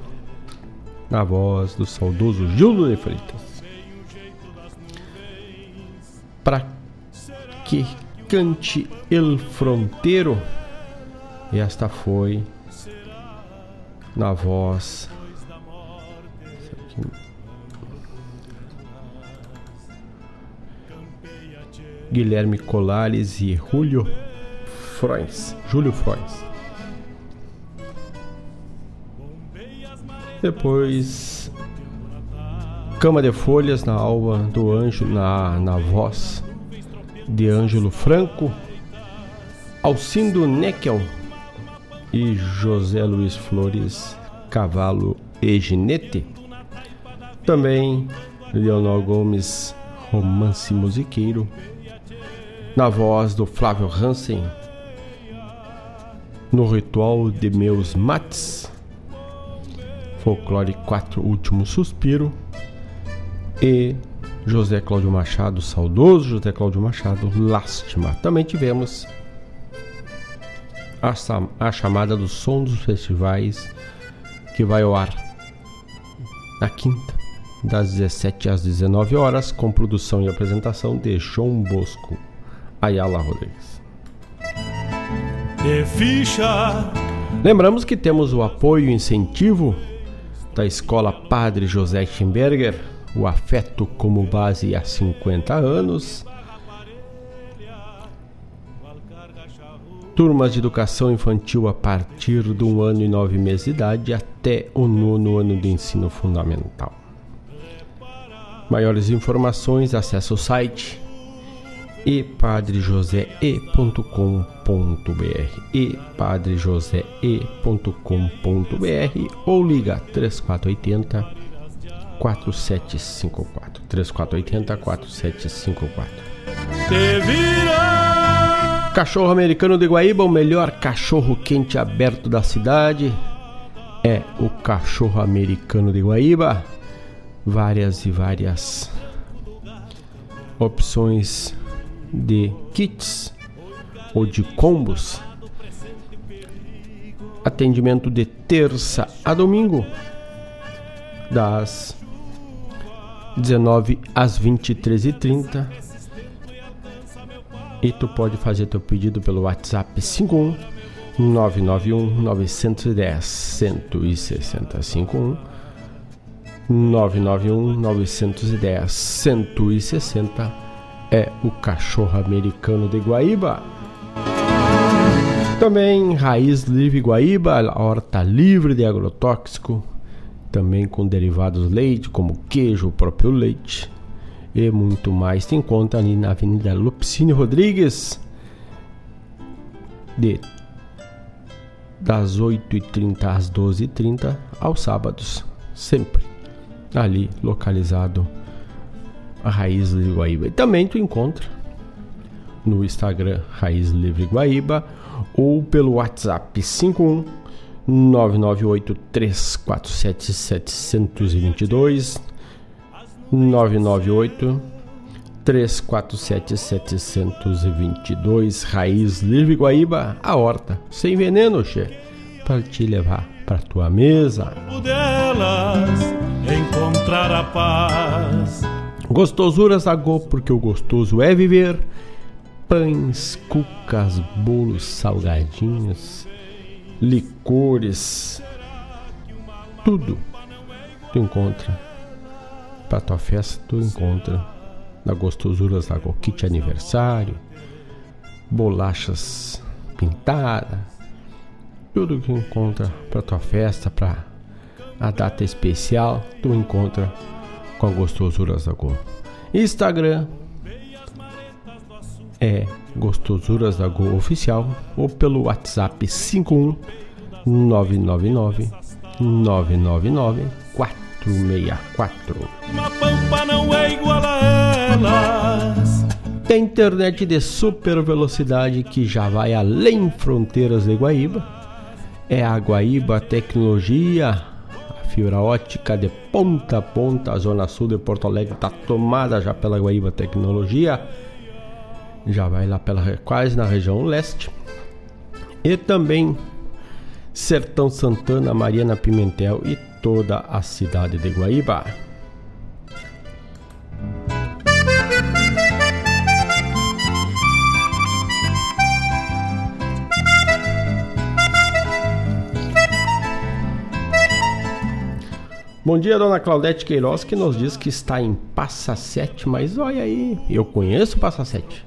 na voz do saudoso Júlio de Freitas. Para que cante El Fronteiro, esta foi na voz Guilherme Colares e Julio Frois. Júlio Frois. Depois Cama de Folhas na alva do Anjo na, na voz de Ângelo Franco, Alcindo Neckel e José Luiz Flores Cavalo e Ginete. Também Leonel Gomes Romance Musiqueiro na voz do Flávio Hansen, no ritual de meus mates, folclore 4 Último Suspiro e José Cláudio Machado, saudoso José Cláudio Machado, Lástima. Também tivemos a, a chamada do som dos festivais que vai ao ar na quinta, das 17 às 19 horas, com produção e apresentação de João Bosco. Ayala Rodrigues. Lembramos que temos o apoio e incentivo da Escola Padre José Schimberger, o afeto como base há 50 anos. Turmas de educação infantil a partir de um ano e nove meses de idade até o nono ano de ensino fundamental. Maiores informações, acesse o site epadrejosee.com.br epadrejosee.com.br ou liga 3480 4754 3480 4754 Te vira. Cachorro americano de Guaíba, o melhor cachorro quente aberto da cidade é o cachorro americano de Guaíba. Várias e várias opções de kits ou de combos. Atendimento de terça a domingo, das 19 às 23h30. E tu pode fazer teu pedido pelo WhatsApp 51 991 910 160 51 991 910 160 é o cachorro americano de Guaíba. Também raiz livre Guaíba, horta livre de agrotóxico, também com derivados leite, como queijo, o próprio leite e muito mais. Tem conta ali na Avenida Lupicínio Rodrigues, de das 8h30 às 12h30 aos sábados, sempre ali localizado a Raiz Livre Guaíba. E também tu encontra no Instagram Raiz Livre Guaíba ou pelo WhatsApp 51 998 347 722 998 347 722 Raiz Livre Guaíba, a horta sem veneno, che, para te levar para tua mesa. Delas encontrar a paz Gostosuras da Go, porque o gostoso é viver. Pães, cucas, bolos, salgadinhos, licores, tudo tu encontra. Para tua festa tu encontra na Gostosuras da Go. Kit aniversário, bolachas pintadas, tudo que encontra para tua festa, para a data especial, tu encontra com a Gostosuras da Go. Instagram é Gostosuras da Go Oficial ou pelo WhatsApp 51 999 999 464. Uma pampa não é igual a elas. Tem internet de super velocidade que já vai além fronteiras de Guaíba. É a Guaíba Tecnologia fibra ótica de ponta a ponta. A zona sul de Porto Alegre está tomada já pela Guaíba Tecnologia. Já vai lá pela quase na região leste. E também Sertão Santana, Mariana Pimentel e toda a cidade de Guaíba. Bom dia, dona Claudete Queiroz, que nos diz que está em Passa Sete, mas olha aí, eu conheço Passa Sete.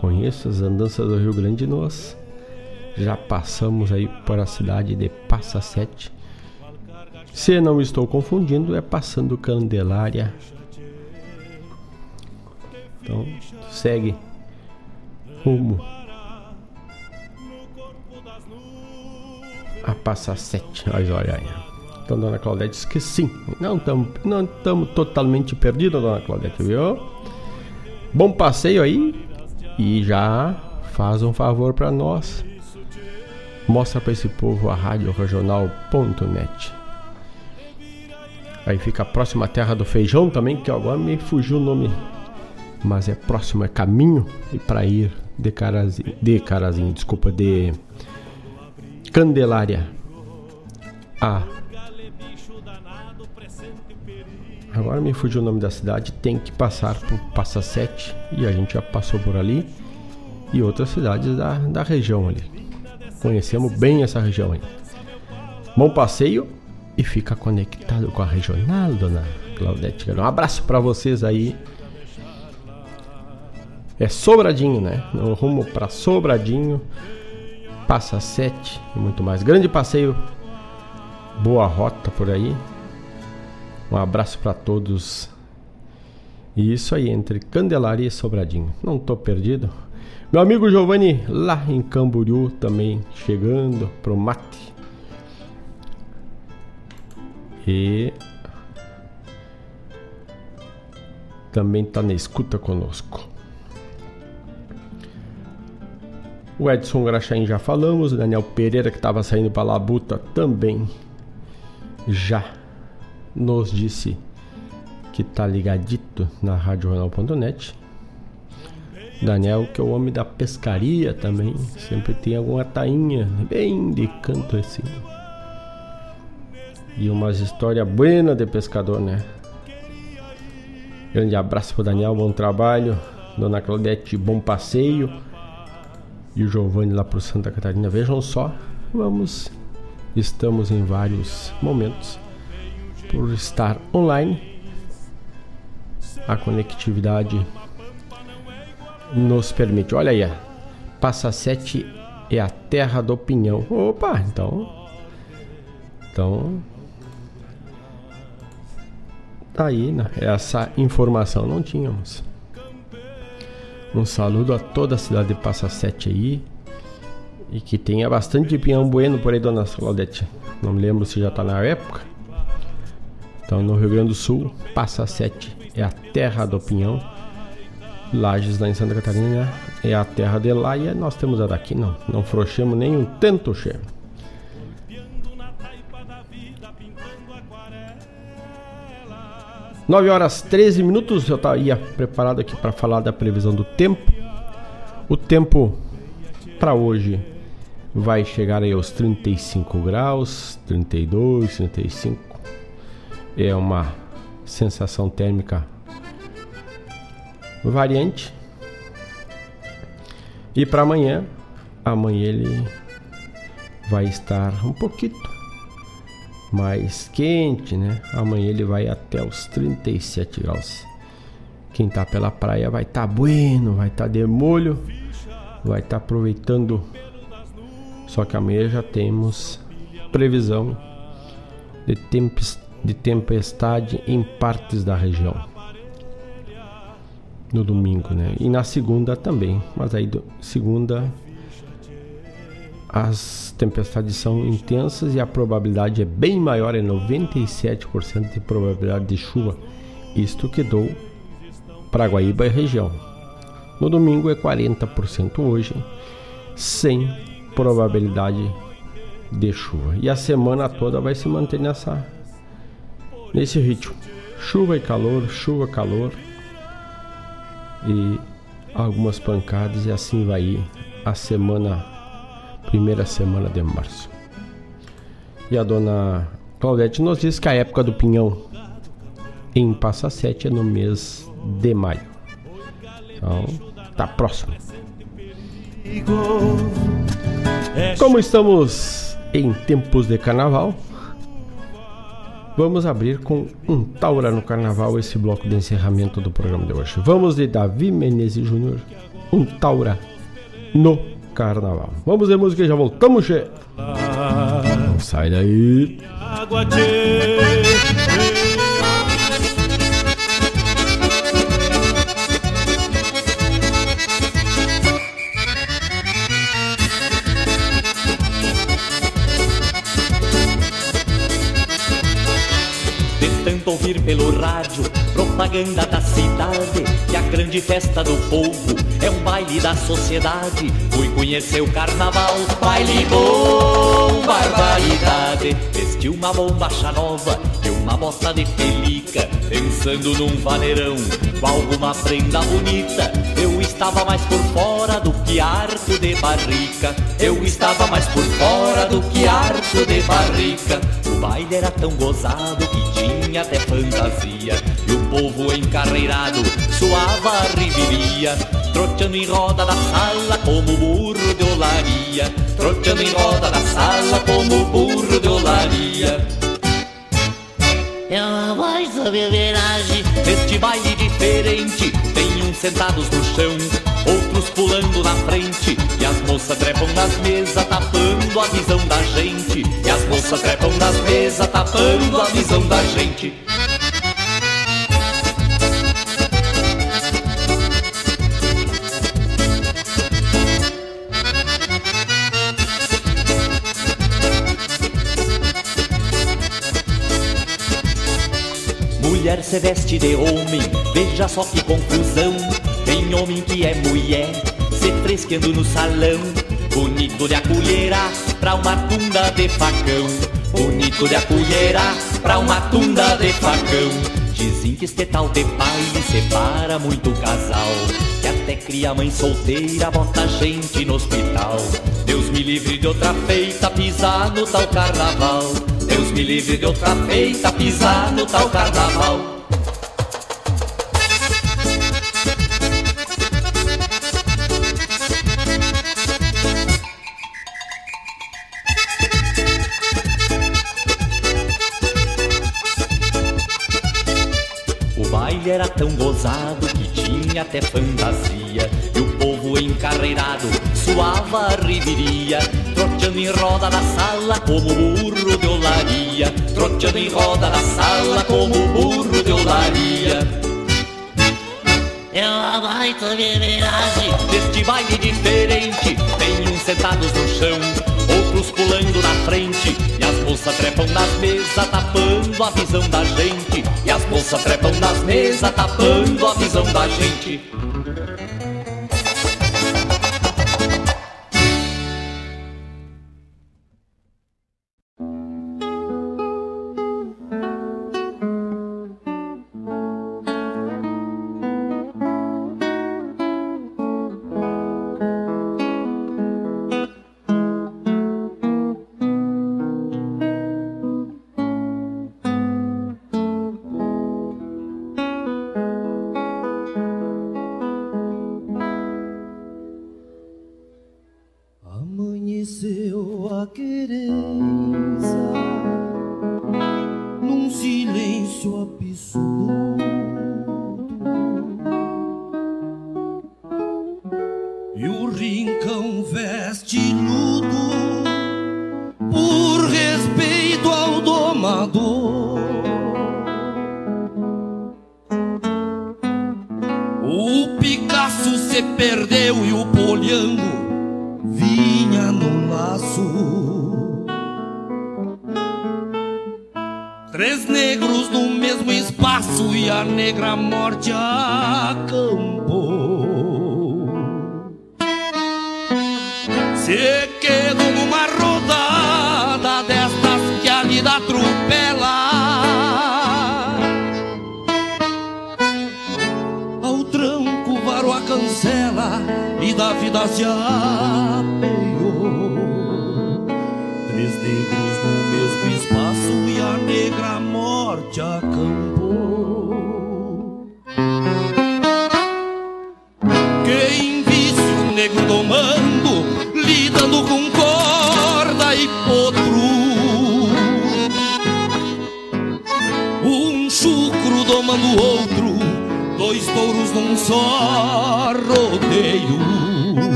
Conheço as andanças do Rio Grande, nós já passamos aí por a cidade de Passa Sete. Se não estou confundindo, é passando Candelária. Então, segue rumo a Passa Sete. Olha aí. Então, dona Claudete disse que sim. Não estamos não totalmente perdidos, dona Claudete, viu? Bom passeio aí. E já faz um favor para nós. Mostra para esse povo a rádio regional.net. Aí fica a próxima terra do feijão também, que agora me fugiu o nome. Mas é próximo, é caminho e para ir de Carazinho, de Carazinho, desculpa, de Candelária a Agora me fugiu o nome da cidade, tem que passar por Passa Sete e a gente já passou por ali e outras cidades da, da região ali. Conhecemos bem essa região aí. Bom passeio e fica conectado com a regional, dona Claudete. Um abraço para vocês aí. É Sobradinho, né? No rumo para Sobradinho, Passa Sete e muito mais. Grande passeio, boa rota por aí. Um abraço para todos. E isso aí, entre Candelária e Sobradinho. Não tô perdido. Meu amigo Giovanni, lá em Camboriú, também chegando pro mate. E também tá na escuta conosco. O Edson Graxaim já falamos, Daniel Pereira que estava saindo para Labuta também já nos disse que tá ligadito na RádioJornal.net. Daniel, que é o homem da pescaria também, sempre tem alguma tainha bem de canto assim. E umas histórias buenas de pescador, né? Grande abraço pro Daniel, bom trabalho. Dona Claudete, bom passeio. E o Giovanni lá pro Santa Catarina. Vejam só, vamos. Estamos em vários momentos por estar online. A conectividade nos permite. Olha aí, Passa 7 é a terra do pinhão. Opa, então. Então. Tá aí, né? Essa informação não tínhamos. Um saludo a toda a cidade de Passa 7 aí. E que tenha bastante pinhão bueno por aí, dona Claudete. Não me lembro se já tá na época. Então, no Rio Grande do Sul, Passa Sete é a terra do pinhão. Lages, lá em Santa Catarina, é a terra de lá e nós temos a daqui, não. Não frouxemos nem um tanto, cheiro. Nove horas 13 minutos, eu estaria preparado aqui para falar da previsão do tempo. O tempo para hoje vai chegar aí aos 35 graus, 32, 35 é uma sensação térmica variante. E para amanhã, amanhã ele vai estar um pouquinho mais quente, né? Amanhã ele vai até os 37 graus. Quem tá pela praia vai estar tá bueno, vai estar tá de molho, vai estar tá aproveitando. Só que amanhã já temos previsão de tempestade de tempestade em partes da região. No domingo, né? E na segunda também. Mas aí, segunda, as tempestades são intensas e a probabilidade é bem maior, é 97% de probabilidade de chuva. Isto que dou para Guaíba e região. No domingo é 40% hoje, sem probabilidade de chuva. E a semana toda vai se manter nessa nesse ritmo. Chuva e calor, chuva, calor. E algumas pancadas e assim vai a semana primeira semana de março. E a dona Claudete nos diz que a época do pinhão em Passa Sete é no mês de maio. Então, tá próximo. Como estamos em tempos de carnaval, vamos abrir com um Taura no carnaval esse bloco de encerramento do programa de hoje. Vamos de Davi Menezes Júnior, um Taura no carnaval. Vamos de música e já voltamos, che. Não sai daí. Água, tanto ouvir pelo rádio propaganda da cidade que a grande festa do povo é um baile da sociedade. Fui conhecer o carnaval, baile bom, barbaridade. Vesti uma bombacha nova e uma bota de pelica, pensando num vaneirão com alguma prenda bonita. Eu estava mais por fora do que arco de barrica. Eu estava mais por fora do que arco de barrica. O baile era tão gozado tinha até fantasia. E o povo encarreirado suava a riviria, troteando em roda da sala como burro de olaria. Troteando em roda da sala como burro de olaria. É uma voz sobre viragem Neste baile diferente Tem uns sentados no chão Outros pulando na frente. E as moças trepam nas mesas Tapando a visão da gente. E as moças trepam nas mesas Tapando a visão da gente. Mulher se veste de homem, veja só que confusão. Tem homem que é mulher, se fresqueando no salão. Bonito de acolherar pra uma tunda de facão. Bonito de acolherar pra uma tunda de facão. Dizem que este tal de baile separa muito casal. Que até cria mãe solteira, bota gente no hospital. Deus me livre de outra feita, pisar no tal carnaval. Deus me livre de outra feita, pisar no tal carnaval. Tão gozado que tinha até fantasia. E o povo encarreirado suava a riveria Troteando em roda na sala como burro de olaria. Troteando em roda na sala como burro de olaria. É uma baita beberagem Deste baile diferente Tem uns sentados no chão Outros pulando na frente moças trepam nas mesas Tapando a visão da gente. E as moças trepam nas mesas Tapando a visão da gente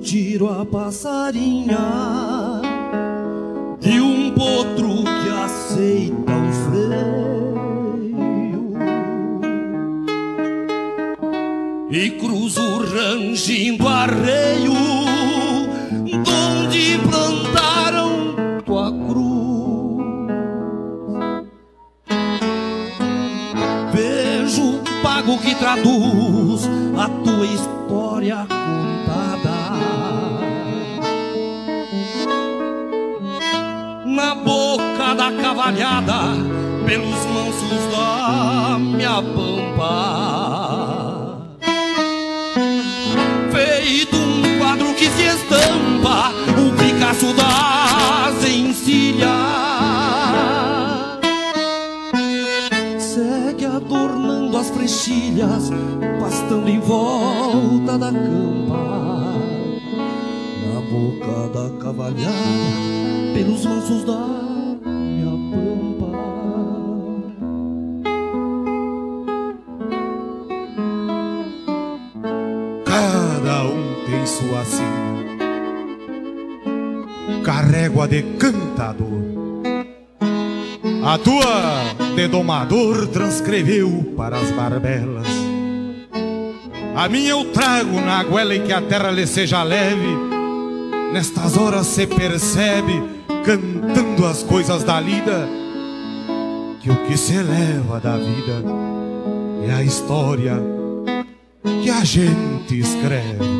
tiro a passarinha de um potro que aceita o freio. E cruzo rangindo arreio donde Na boca da cavalhada, pelos mansos da minha pampa. Cada um tem sua sina, carrego a de cantador. A tua de domador transcreveu para as barbelas. A minha eu trago na goela em que a terra lhe seja leve. Nestas horas se percebe, cantando as coisas da lida, que o que se eleva da vida é a história que a gente escreve.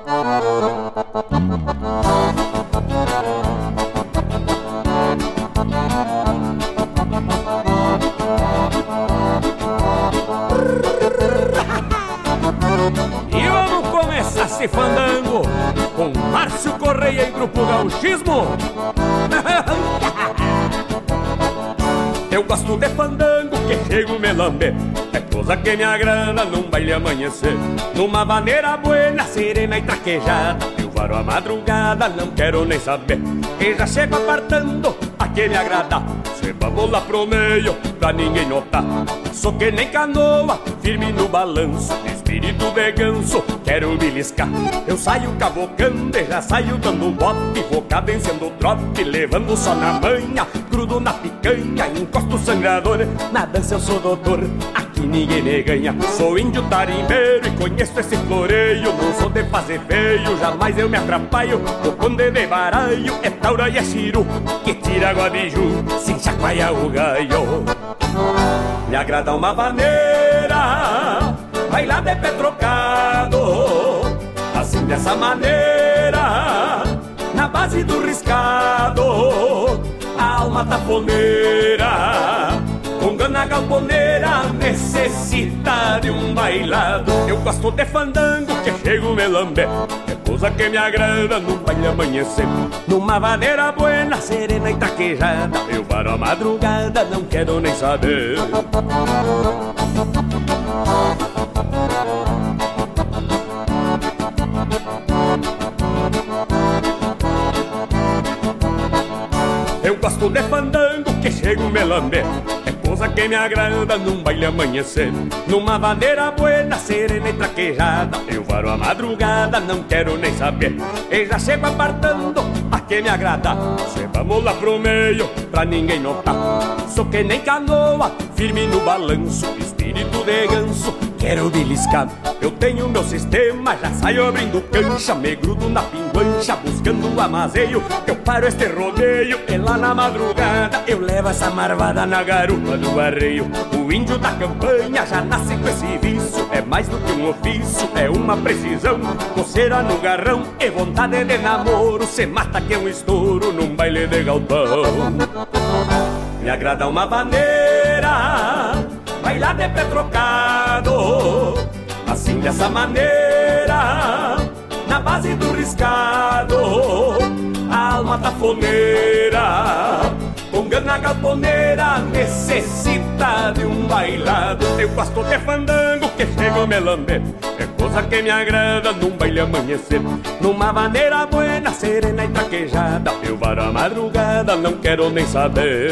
É coisa que me agrada num baile amanhecer. Numa maneira buena, serena e traquejada. Eu varo a madrugada, não quero nem saber. E já chego apartando a que me agrada. Se vamos lá pro meio, pra ninguém notar. Sou que nem canoa, firme no balanço. Espírito de ganso, quero beliscar Eu saio cabocando e já saio dando bote. Vou cadenciando o trote, levando só na manha Grudo na picanha, encosto o sangrador Na dança eu sou doutor, aqui ninguém me ganha Sou índio tarimbeiro e conheço esse floreio. Não sou de fazer feio, jamais eu me atrapalho. O conde de baralho é taura e é chiru Que tira água de ju, sem chacoalhar o gaio. Me agrada uma maneira Bailar de pé trocado Assim dessa maneira Na base do riscado alma tafoneira. Com gana galponeira Necessita de um bailado. Eu gosto de fandango que chego me lambe É coisa que me agrada num baile amanhecer. Numa maneira buena, serena e taquejada. Eu paro a madrugada, não quero nem saber gosto de fandango que chego me lambe É coisa que me agrada num baile amanhecer. Numa maneira buena, serena e traquejada Eu varo a madrugada, não quero nem saber. E já chego apartando a que me agrada? Se vamos lá pro meio, pra ninguém notar. Sou que nem canoa, firme no balanço Espírito de ganso, quero beliscar. Eu tenho meu sistema, já saio abrindo cancha Me grudo na pinguancha, buscando amazeio. Eu paro este rodeio e lá na madrugada Eu levo essa marvada na garupa do arreio. O índio da campanha já nasce com esse vício É mais do que um ofício, é uma precisão. Coceira no garrão e vontade de namoro Se mata que é um estouro num baile de galpão. Me agrada uma maneira Bailar de pé trocado dessa maneira Na base do riscado A alma tafoneira Com gana galponeira Necessita de um bailado. Eu gosto de fandango que chego me lambe É coisa que me agrada num baile amanhecer. Numa maneira buena, serena e traquejada. Eu varo a madrugada, não quero nem saber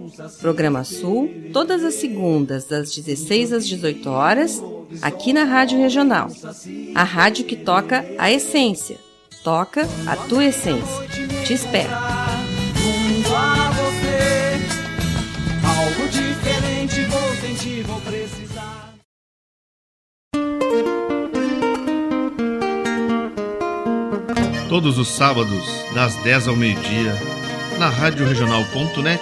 Programa Sul, todas as segundas, das 16 às 18 horas, aqui na Rádio Regional. A rádio que toca a essência. Toca a tua essência. Te espero. Todos os sábados, das 10 ao meio-dia, na Rádio Regional.net,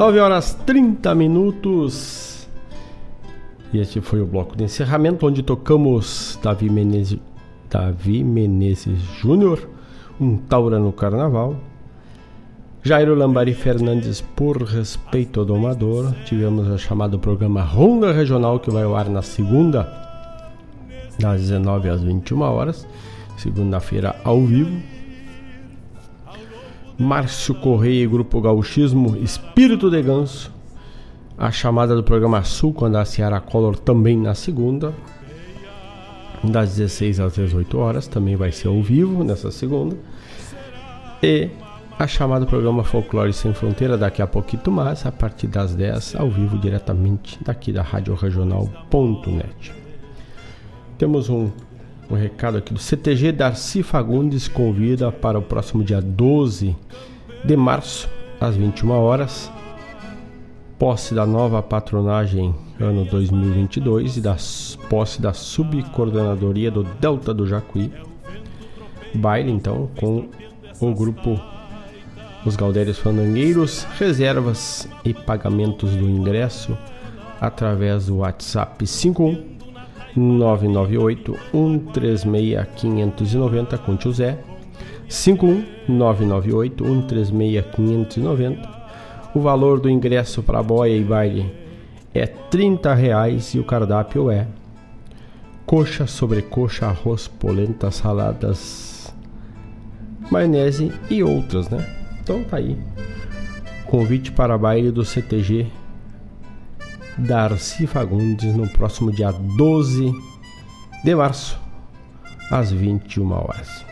Nove horas 30 minutos. E este foi o bloco de encerramento onde tocamos Davi Menezes, Davi Menezes Júnior, um Taura no Carnaval. Jairo Lambari Fernandes, por respeito ao domador. Tivemos o chamado programa Ronda Regional que vai ao ar na segunda, das 19 às 21 horas, segunda-feira ao vivo. Márcio Correia e Grupo Gauchismo Espírito de Ganso. A chamada do programa Sul, quando a Ciara Color também na segunda, das 16 às 18 horas, também vai ser ao vivo nessa segunda. E a chamada do programa Folclore Sem Fronteira daqui a pouquinho mais, a partir das 10, ao vivo diretamente daqui da Rádio. Temos um, um recado aqui do CTG Darcy Fagundes convida para o próximo dia 12 de março, às 21 horas, posse da nova patronagem ano 2022 e da posse da subcoordenadoria do Delta do Jacuí. Baile então com o grupo Os Galdérios Fandangueiros, reservas e pagamentos do ingresso através do WhatsApp 51 998 136 590 com tio Zé 51 998 136 590 o valor do ingresso para boia e baile é 30 reais e o cardápio é coxa, sobrecoxa, arroz, polenta, saladas, maionese e outras, né? Então tá aí. Convite para baile do CTG Darcy Fagundes no próximo dia 12 de março, às 21 horas.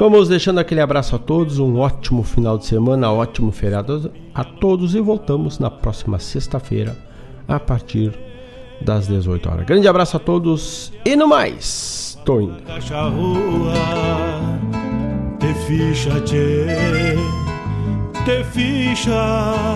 Vamos deixando aquele abraço a todos, um ótimo final de semana, ótimo feriado a todos e voltamos na próxima sexta-feira a partir das 18 horas. Grande abraço a todos e no mais, tô indo. Te ficha, te, ficha.